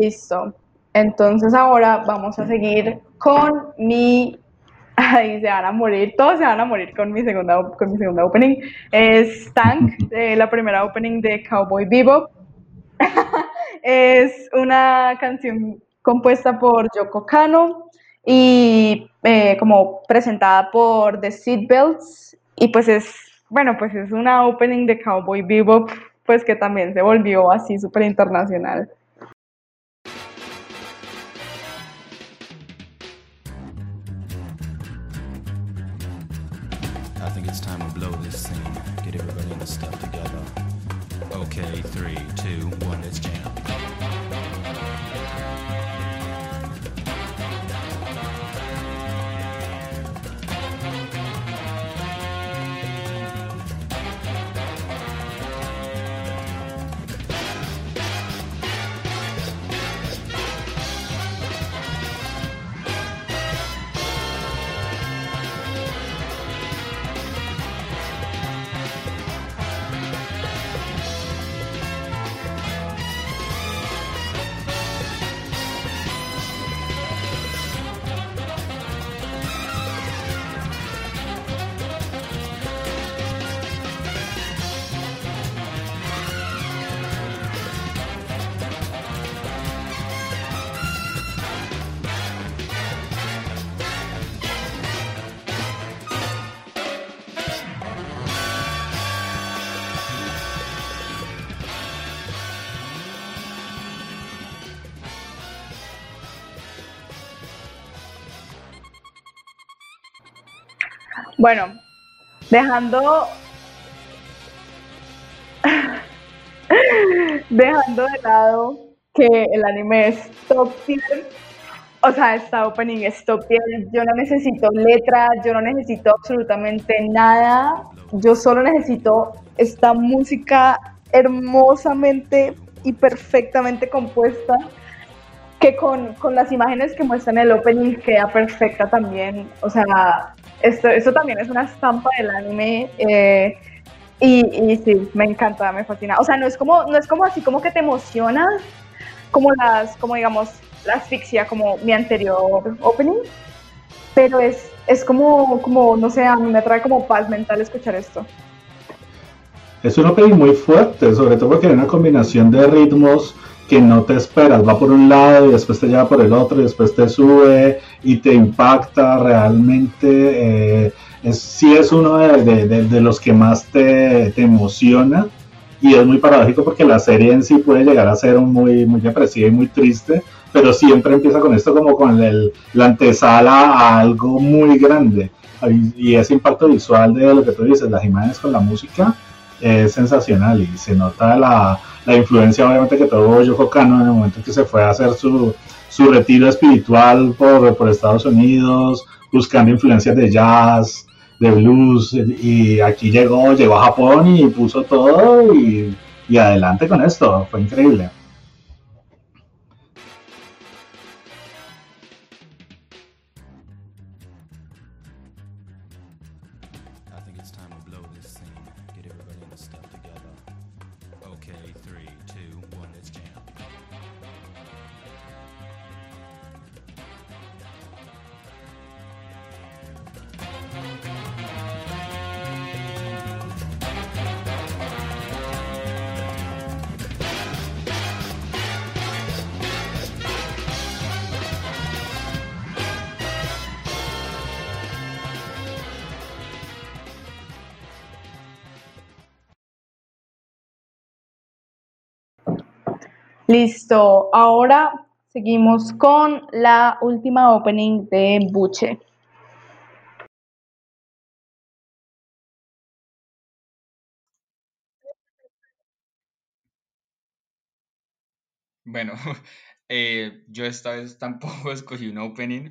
Listo. Entonces ahora vamos a seguir con mi. Ay, se van a morir, todos se van a morir con mi segunda, con mi segunda opening. Es Tank, eh, la primera opening de Cowboy Bebop. es una canción compuesta por Yoko Kano y eh, como presentada por The Seatbelts. Y pues es, bueno, pues es una opening de Cowboy Bebop, pues que también se volvió así súper internacional. this time. Bueno, dejando. dejando de lado que el anime es top tier, o sea, esta opening es top tier. Yo no necesito letra, yo no necesito absolutamente nada. Yo solo necesito esta música hermosamente y perfectamente compuesta que con, con las imágenes que muestran el opening queda perfecta también. O sea, esto, esto también es una estampa del anime. eh, y, y sí, me encanta, me fascina. O sea, no es como, no es como así como que te emocionas, como las, como digamos, la asfixia, como mi anterior opening, pero es, es como, como, no sé, a mí me trae como paz mental escuchar esto. Es un opening muy fuerte, sobre todo porque hay una combinación de ritmos que no te esperas. Va por un lado y después te lleva por el otro y después te sube y te impacta realmente. eh, es, sí es uno de, de- de- los que más te, te emociona y es muy paradójico porque la serie en sí puede llegar a ser muy, muy depresiva y muy triste, pero siempre empieza con esto como con el, la antesala a algo muy grande. Y ese impacto visual de lo que tú dices, las imágenes con la música, es sensacional y se nota la, la influencia obviamente que tuvo Yoko Kano en el momento en que se fue a hacer su, su retiro espiritual por, por Estados Unidos, buscando influencias de jazz, de blues, y aquí llegó, llegó a Japón y puso todo y, y adelante con esto, fue increíble. Listo, ahora seguimos con la última opening de Buche. Bueno, eh, yo esta vez tampoco escogí un opening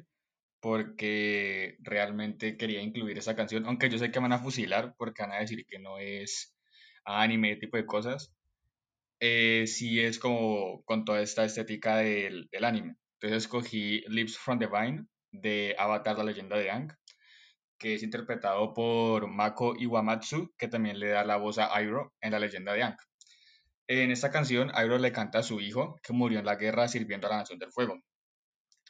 porque realmente quería incluir esa canción, aunque yo sé que van a fusilar porque van a decir que no es anime, tipo de cosas. Eh, es como con toda esta estética del, anime. Entonces escogí Lips from the Vine de Avatar, la leyenda de Aang, que es interpretado por Mako Iwamatsu, que también le da la voz a Iroh en la leyenda de Aang. En esta canción, Iroh le canta a su hijo, que murió en la guerra sirviendo a la Nación del Fuego.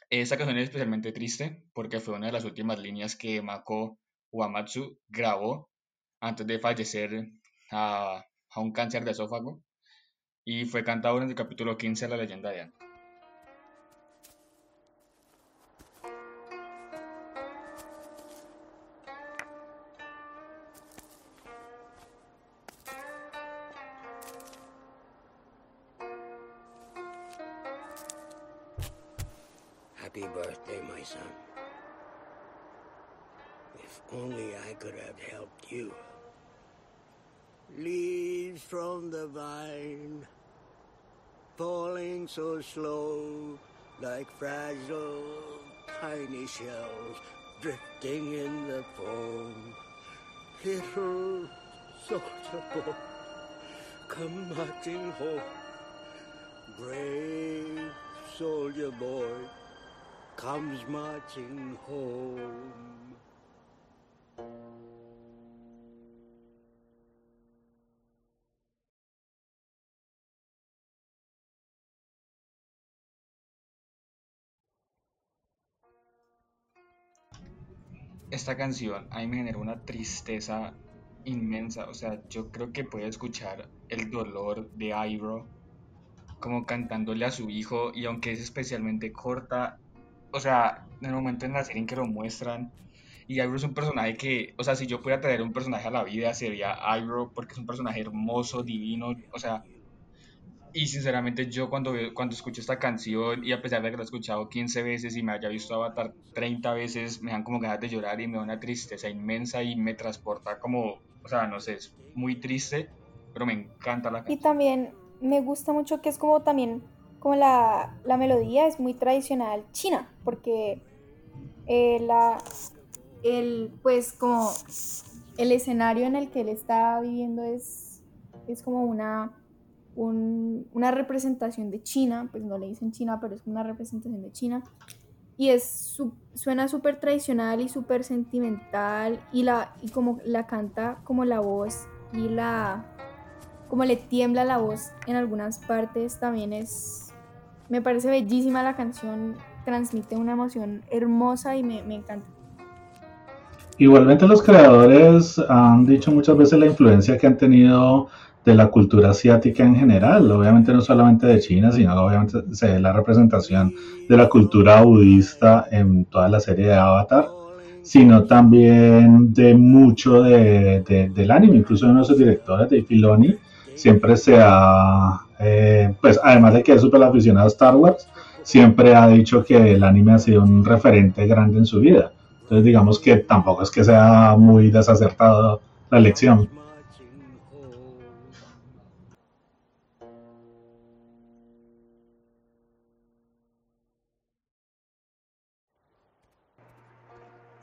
Esta canción es especialmente triste porque fue una de las últimas líneas que Mako Uematsu grabó antes de fallecer a, a un cáncer de esófago y fue cantado en el capítulo 15 de la leyenda de Aang. So slow, like fragile tiny shells drifting in the foam. Little soldier come marching home. Brave soldier boy comes marching home. Esta canción a mí me generó una tristeza inmensa, o sea, yo creo que puedo escuchar el dolor de Iroh como cantándole a su hijo y aunque es especialmente corta, o sea, en el momento en la serie en que lo muestran y Iroh es un personaje que, o sea, si yo pudiera traer un personaje a la vida sería Iroh porque es un personaje hermoso, divino, o sea, y sinceramente yo cuando, cuando escucho esta canción y a pesar de que la he escuchado 15 veces y me haya visto Avatar 30 veces, me dan como ganas de llorar y me da una tristeza inmensa y me transporta como, o sea, no sé, es muy triste, pero me encanta la Y canción. también me gusta mucho que es como también como la, la melodía es muy tradicional china, porque eh, la, el, pues como el escenario en el que él está viviendo es, es como una, un- una representación de China, pues no le dicen China, pero es una representación de China. Y es su- suena súper tradicional y súper sentimental y, la, y como la canta como la voz y la como le tiembla la voz en algunas partes también es me parece bellísima la canción transmite una emoción hermosa y me, me encanta Igualmente los creadores han dicho muchas veces la influencia que han tenido de la cultura asiática en general, obviamente no solamente de China, sino obviamente se ve la representación de la cultura budista en toda la serie de Avatar, sino también de mucho de, de- del anime, incluso uno de sus directores, Dave Filoni, siempre se ha, eh, pues además de que es súper aficionado a Star Wars, siempre ha dicho que el anime ha sido un referente grande en su vida. Entonces digamos que tampoco es que sea muy desacertado la elección.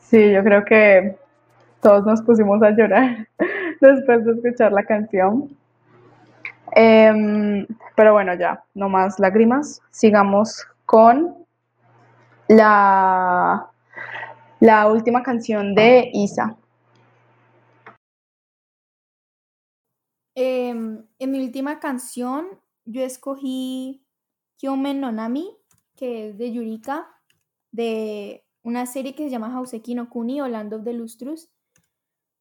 Sí, yo creo que todos nos pusimos a llorar después de escuchar la canción. Em, pero bueno, ya, no más lágrimas. Sigamos con la, la última canción de Isa. Em, en mi última canción yo escogí Kyomen no Nami, que es de Yurika, de una serie que se llama Houseki no Kuni o Land of the Lustrous,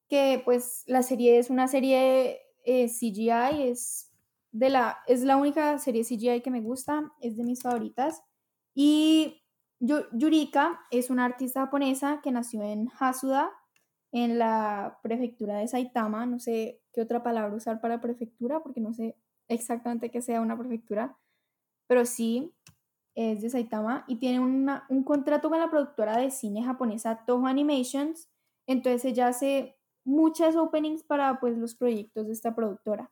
que pues la serie es una serie eh, CGI, es, de la, es la única serie CGI que me gusta, es de mis favoritas. Y Yu- Yurika es una artista japonesa que nació en Hasuda, en la prefectura de Saitama. No sé qué otra palabra usar para prefectura, porque no sé exactamente qué sea una prefectura, pero sí es de Saitama y tiene una- un contrato con la productora de cine japonesa Toho Animations. Entonces ella hace muchas openings para pues los proyectos de esta productora.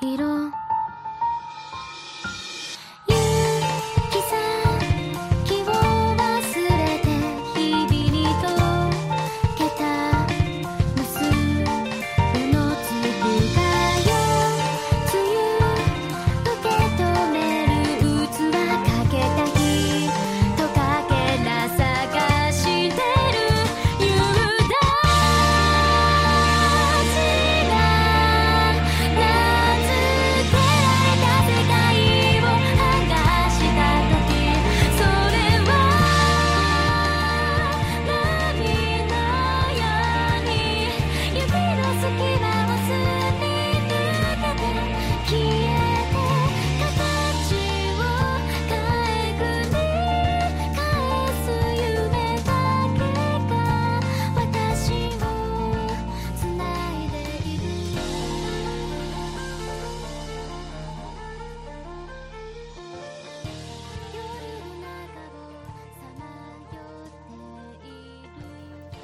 色。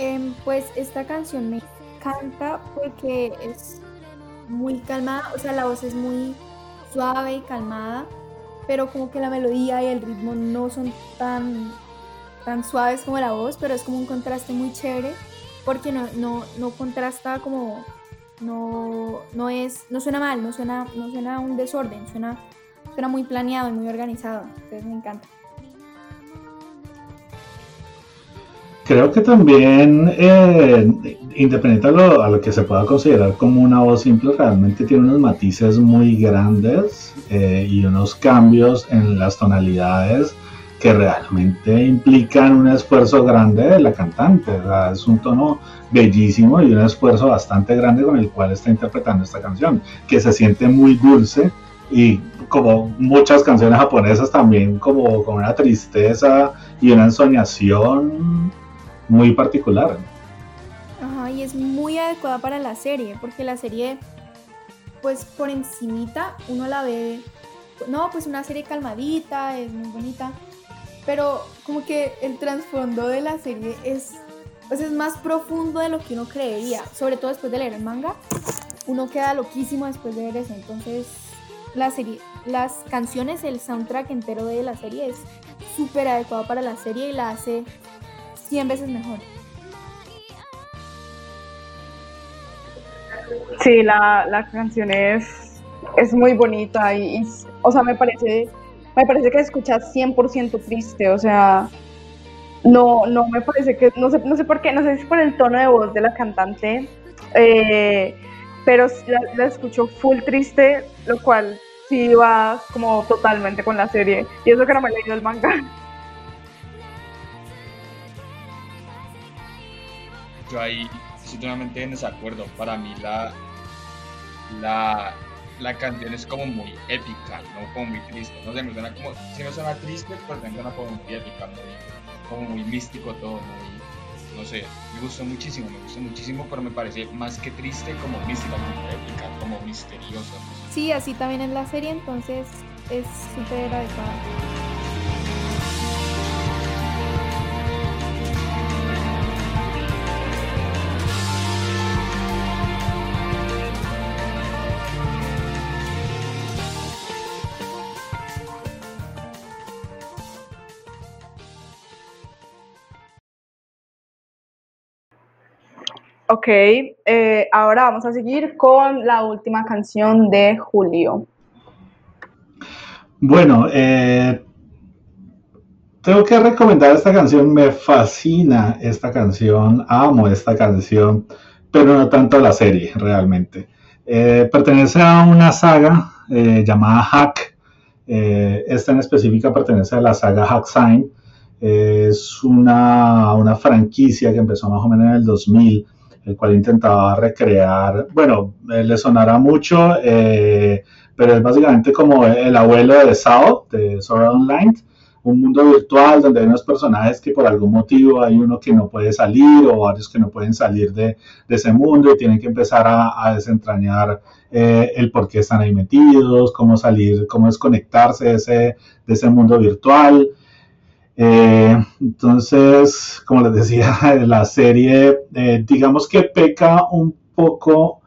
る Em, pues esta canción me encanta porque es muy calmada, o sea, la voz es muy suave y calmada, pero como que la melodía y el ritmo no son tan, tan suaves como la voz, pero es como un contraste muy chévere porque no, no, no contrasta como, no, no es, no suena mal, no suena, no suena un desorden, suena, suena muy planeado y muy organizado, entonces me encanta. Creo que también, eh, independiente a lo, a lo que se pueda considerar como una voz simple, realmente tiene unos matices muy grandes eh, y unos cambios en las tonalidades que realmente implican un esfuerzo grande de la cantante. Sea, es un tono bellísimo y un esfuerzo bastante grande con el cual está interpretando esta canción, que se siente muy dulce y como muchas canciones japonesas también como con una tristeza y una ensoñación muy particular. Ajá, y es muy adecuada para la serie, porque la serie pues por encimita uno la ve, no, pues una serie calmadita, es muy bonita, pero como que el trasfondo de la serie es, pues es más profundo de lo que uno creería, sobre todo después de leer el manga, uno queda loquísimo después de ver eso, entonces la serie, las canciones, el soundtrack entero de la serie es súper adecuado para la serie y la hace 100 veces mejor. Sí, la, la canción es, es muy bonita y, o sea, me parece, me parece que se escucha 100% triste, o sea, no, no me parece que, no sé, no sé por qué, no sé si es por el tono de voz de la cantante, eh, pero la, la escucho full triste, lo cual sí va como totalmente con la serie, y eso que no me he leído el manga. Yo ahí estoy totalmente en desacuerdo. Para mí la, la, la canción es como muy épica, no como muy triste. No sé, me suena como, si no suena triste, pues me suena como muy épica, muy, como muy místico todo, muy, no sé, me gustó muchísimo, me gustó muchísimo, pero me parece más que triste, como mística, como épica, como misteriosa. Sí, así también en la serie, entonces es súper adecuada. Ok, eh, ahora vamos a seguir con la última canción de Julio. Bueno, eh, tengo que recomendar esta canción, me fascina esta canción, amo esta canción, pero no tanto la serie realmente. Eh, pertenece a una saga llamada Hack, esta en específica pertenece a la saga Hack Sign, es una, una franquicia que empezó más o menos en el 2000 el cual intentaba recrear, bueno, eh, le sonará mucho, eh, pero es básicamente como el abuelo de Sao, de Sword Art Online, un mundo virtual donde hay unos personajes que por algún motivo hay uno que no puede salir o varios que no pueden salir de, ese mundo y tienen que empezar a, desentrañar eh, el por qué están ahí metidos, cómo salir, cómo desconectarse de ese mundo virtual. Eh, entonces, como les decía, la serie, eh, digamos que peca un poco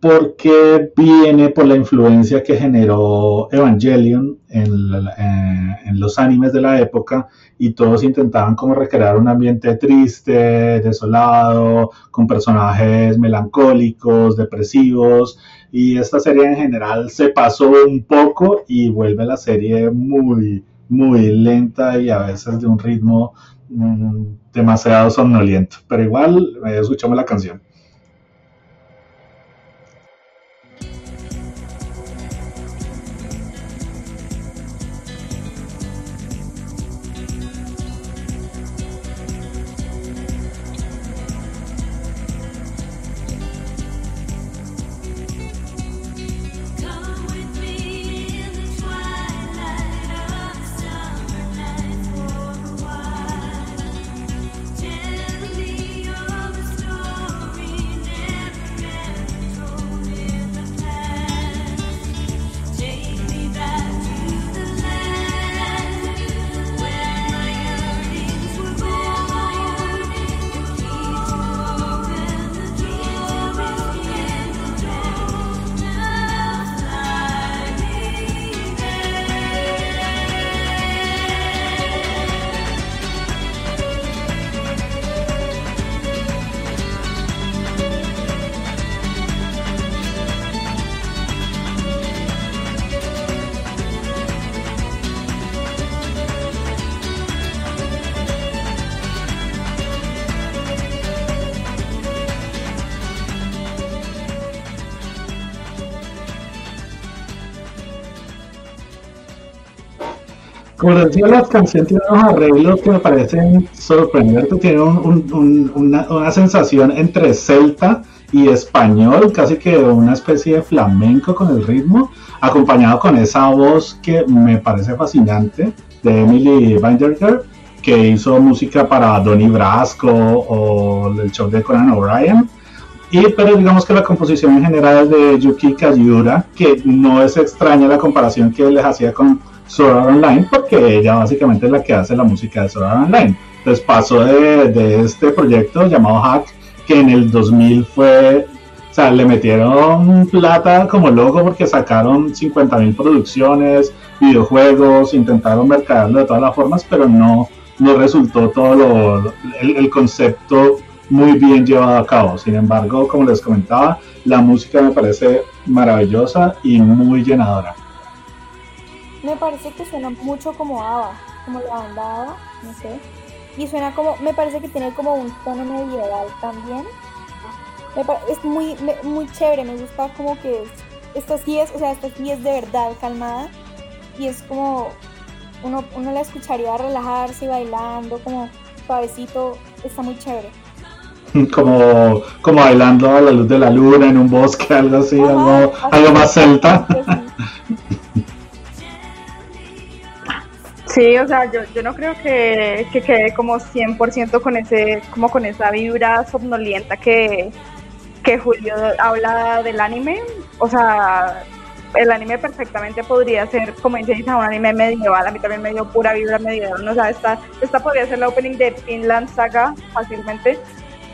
porque viene por la influencia que generó Evangelion en, eh, en los animes de la época y todos intentaban como recrear un ambiente triste, desolado, con personajes melancólicos, depresivos y esta serie en general se pasó un poco y vuelve la serie muy, muy lenta y a veces de un ritmo mm, demasiado somnoliento. Pero igual, eh, escuchamos la canción. Como les decía, la canción tiene unos arreglos que me parecen sorprendentes. Tiene un- un- un- una, una sensación entre celta y español, casi que una especie de flamenco con el ritmo, acompañado con esa voz que me parece fascinante de Emily Weinberger, que hizo música para Donnie Brasco o el show de Conan O'Brien. Y, pero digamos que la composición en general de Yuki Kajiura, que no es extraña la comparación que les hacía con Sword Art Online, porque ella básicamente es la que hace la música de Sword Art Online. Entonces pasó de, este proyecto llamado Hack, que en el 2000 fue, o sea, le metieron plata como loco porque sacaron 50.000 producciones, videojuegos, intentaron mercadearlo de todas las formas, pero no, no resultó todo lo, el concepto muy bien llevado a cabo. Sin embargo, como les comentaba, la música me parece maravillosa y muy llenadora. Me parece que suena mucho como ABBA, como la banda ABBA, no sé. Y suena como, me parece que tiene como un tono medieval también. Me es muy, me- muy chévere, me gusta como que es, esta sí es, o sea, esta sí es de verdad calmada. Y es como, uno, uno la escucharía relajarse, bailando, como suavecito, está muy chévere. Como, como bailando a la luz de la luna en un bosque, algo así, Ajá, algo, así, algo más celta. sí. O sea, yo, yo no creo que, que quede como 100% con ese, como con esa vibra somnolienta que, que Julio habla del anime. O sea, el anime perfectamente podría ser, como dice un anime medieval. A mí también me dio pura vibra medieval. O sea, esta, esta podría ser la opening de Finland Saga fácilmente,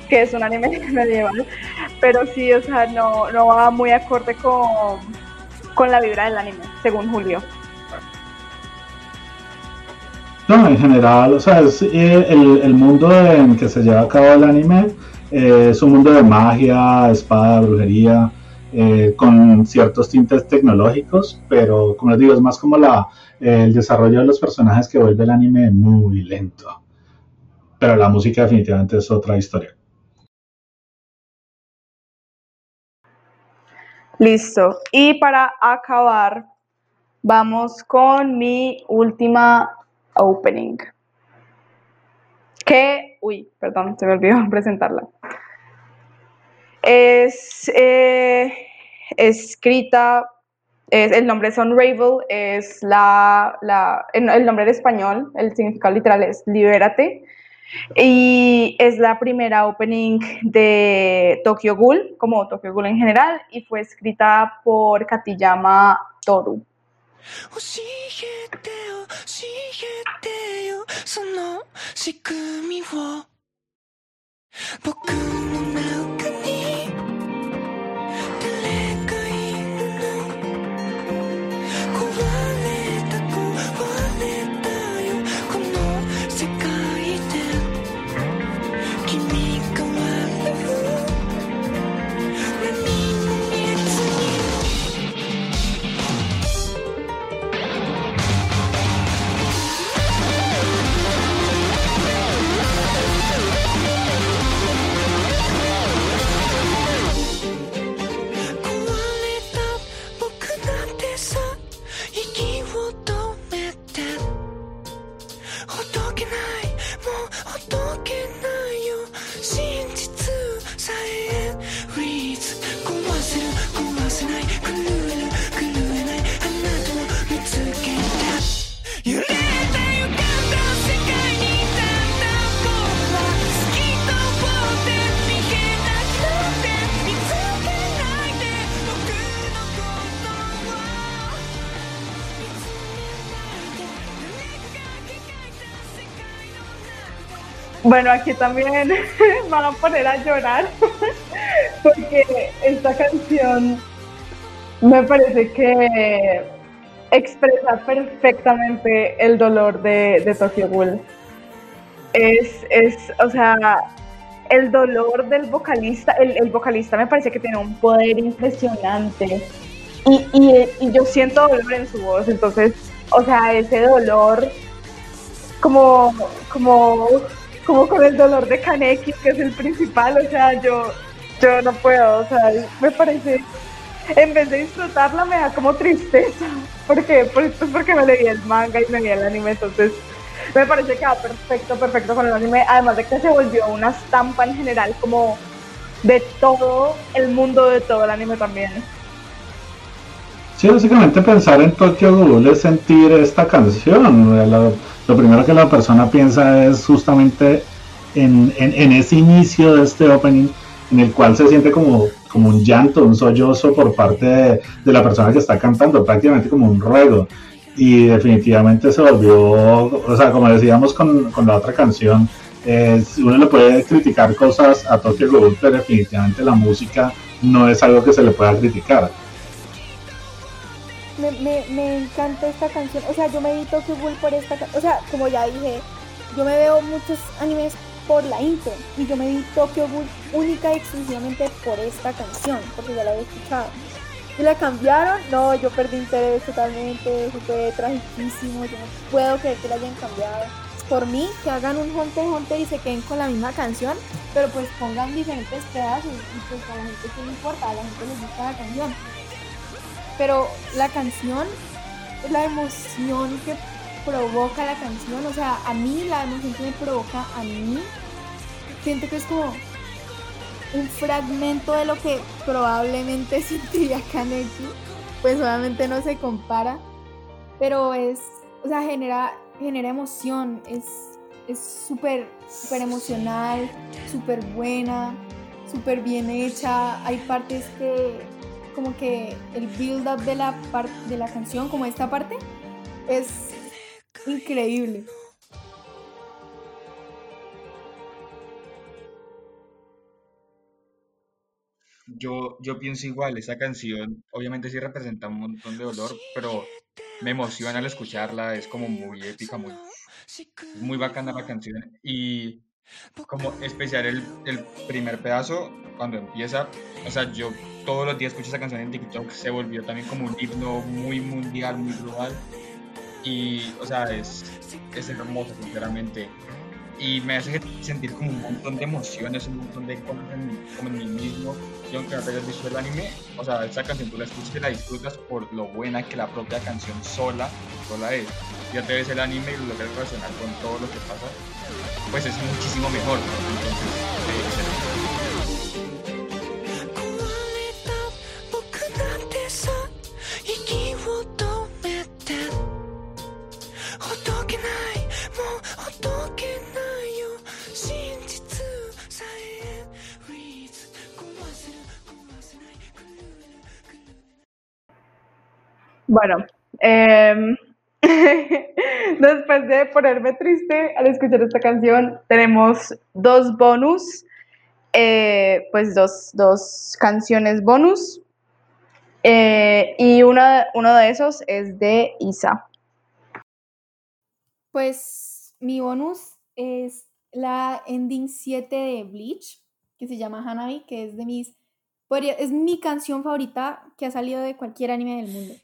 que es un anime medieval. Pero sí, o sea, no, no va muy acorde con, con la vibra del anime, según Julio. No, en general, o sea, es, eh, el, mundo en que se lleva a cabo el anime eh, es un mundo de magia, espada, brujería, eh, con ciertos tintes tecnológicos, pero como les digo, es más como la, el desarrollo de los personajes que vuelve el anime muy lento. Pero la música definitivamente es otra historia. Listo. Y para acabar, vamos con mi última opening. Que, uy, perdón, se me olvidó presentarla. Es eh, escrita, es, el nombre es Unravel, es la, la, el, nombre en español, el significado literal es libérate. Y es la primera opening de Tokyo Ghoul, como Tokyo Ghoul en general, y fue escrita por Katiyama Toru. 教えてよ教えてよその仕組みを。僕の中に Bueno, aquí también van a poner a llorar porque esta canción me parece que expresa perfectamente el dolor de, de Tokyo Ghoul. Es, es, o sea, el dolor del vocalista, el, el vocalista me parece que tiene un poder impresionante y, y, y yo siento dolor en su voz, entonces, o sea, ese dolor como, como, como con el dolor de Kaneki, que es el principal, o sea, yo, yo no puedo, o sea, me parece, en vez de disfrutarla me da como tristeza, porque, pues, pues porque me leí el manga y me leí el anime, entonces me parece que va perfecto, perfecto con el anime, además de que se volvió una estampa en general como de todo el mundo de todo el anime también. Sí, básicamente pensar en Tokyo Ghoul es sentir esta canción. Lo, primero que la persona piensa es justamente en, en- ese inicio de este opening en el cual se siente como, como un llanto, un sollozo por parte de, la persona que está cantando, prácticamente como un ruego. Y definitivamente se volvió, o sea, como decíamos con, con la otra canción, uno le puede criticar cosas a Tokyo Ghoul, pero definitivamente la música no es algo que se le pueda criticar. Me, me, me encanta esta canción. O sea, yo me vi Tokyo Ghoul por esta canción. O sea, como ya dije, yo me veo muchos animes por la intro. Y yo me vi Tokyo Ghoul única y exclusivamente por esta canción. Porque ya la había escuchado. Y la cambiaron. No, yo perdí interés totalmente. Fue tragiquísimo. Yo no puedo creer que la hayan cambiado. Por mí, que hagan un Hunter Hunter y se queden con la misma canción. Pero pues pongan diferentes pedazos. Y pues a la gente que le importa. A la gente les gusta la canción pero la canción, la emoción que provoca la canción, o sea, a mí la emoción que me provoca a mí, siento que es como un fragmento de lo que probablemente sentiría Kaneki, pues obviamente no se compara, pero es, o sea, genera, genera emoción, es es súper, súper emocional, súper buena, súper bien hecha, hay partes que como que el build up de la parte de la canción, como esta parte, es increíble. Yo, yo pienso igual, esa canción obviamente sí representa un montón de dolor, pero me emociona al escucharla, es como muy épica, muy, muy bacana la canción. Y como especial el, el primer pedazo, cuando empieza, o sea, yo todos los días escucho esa canción en TikTok, se volvió también como un himno muy mundial, muy global. Y, o sea, es, es hermoso, sinceramente. Y me hace sentir como un montón de emociones, un montón de cosas en, como mí mismo. Y aunque no hayas visto el anime, o sea, esa canción tú la escuchas y la disfrutas por lo buena que la propia canción sola, sola es. Ya te ves el anime y lo logras relacionar con todo lo que pasa, pues es muchísimo mejor. Entonces, eh, Bueno, em, después de ponerme triste al escuchar esta canción, tenemos dos bonus, eh, pues dos, dos canciones bonus. eh, y una, uno de esos es de Isa. Pues mi bonus es la ending 7 de Bleach, que se llama Hanabi, que es de mis podría- es mi canción favorita que ha salido de cualquier anime del mundo.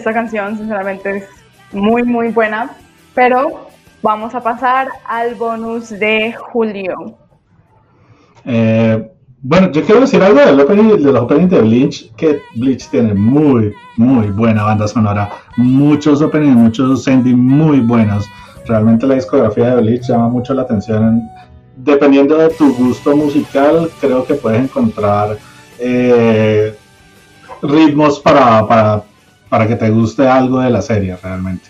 Esta canción, sinceramente, es muy, muy buena. Pero vamos a pasar al bonus de Julio. Eh, bueno, yo quiero decir algo de los openings de Bleach, que Bleach tiene muy, muy buena banda sonora, muchos openings, muchos endings muy buenos. Realmente la discografía de Bleach llama mucho la atención. Dependiendo de tu gusto musical, creo que puedes encontrar eh, ritmos para, para que te guste algo de la serie realmente.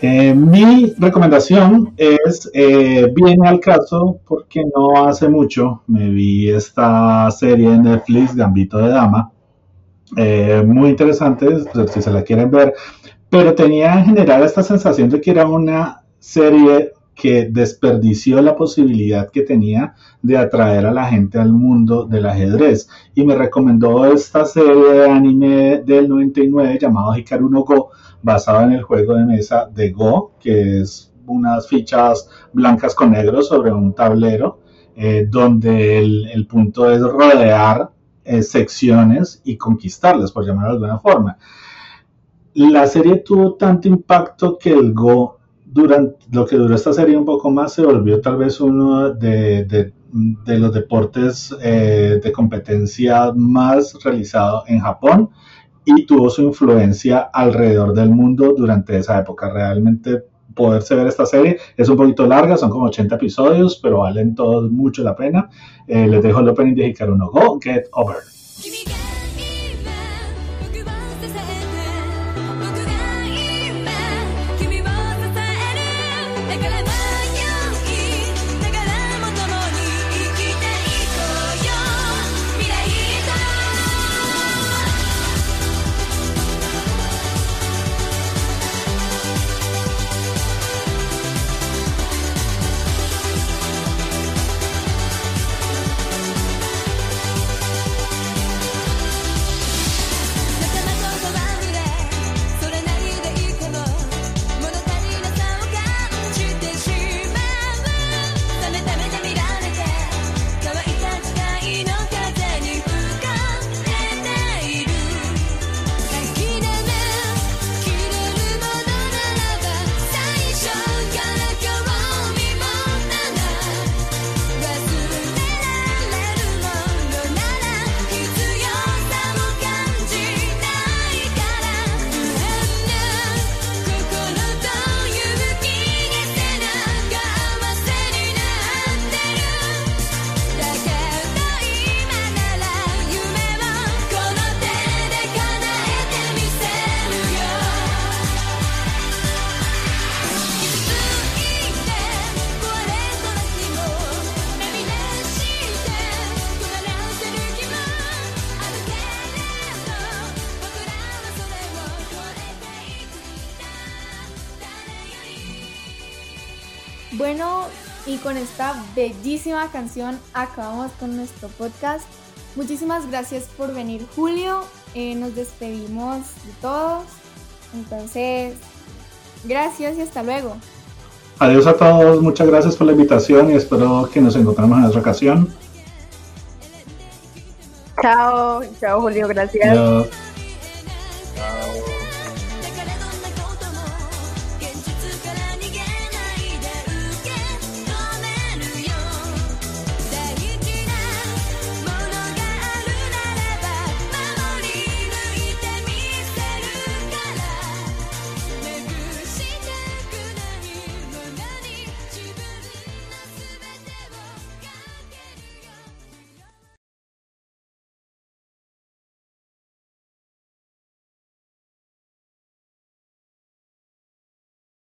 Eh, mi recomendación es, eh, viene al caso porque no hace mucho me vi esta serie en Netflix, Gambito de Dama, eh, muy interesante, si se la quieren ver, pero tenía en general esta sensación de que era una serie que desperdició la posibilidad que tenía de atraer a la gente al mundo del ajedrez. Y me recomendó esta serie de anime del 99 llamado Hikaru no Go basado en el juego de mesa de Go que es unas fichas blancas con negro sobre un tablero eh, donde el, punto es rodear eh, secciones y conquistarlas por llamarlo de alguna forma. La serie tuvo tanto impacto que el Go durante lo que duró esta serie un poco más se volvió tal vez uno de, de, los deportes eh, de competencia más realizado en Japón y tuvo su influencia alrededor del mundo durante esa época. Realmente poderse ver esta serie es un poquito larga, son como 80 episodios, pero valen todos mucho la pena. Eh, les dejo el opening de Hikaru no Go, Get Over.「Bueno, bellísima canción acabamos con nuestro podcast. Muchísimas gracias por venir, Julio. Eh, nos despedimos de todos. Entonces, gracias y hasta luego. Adiós a todos, muchas gracias por la invitación y espero que nos encontremos en otra ocasión. Chao, chao Julio, gracias. Adiós.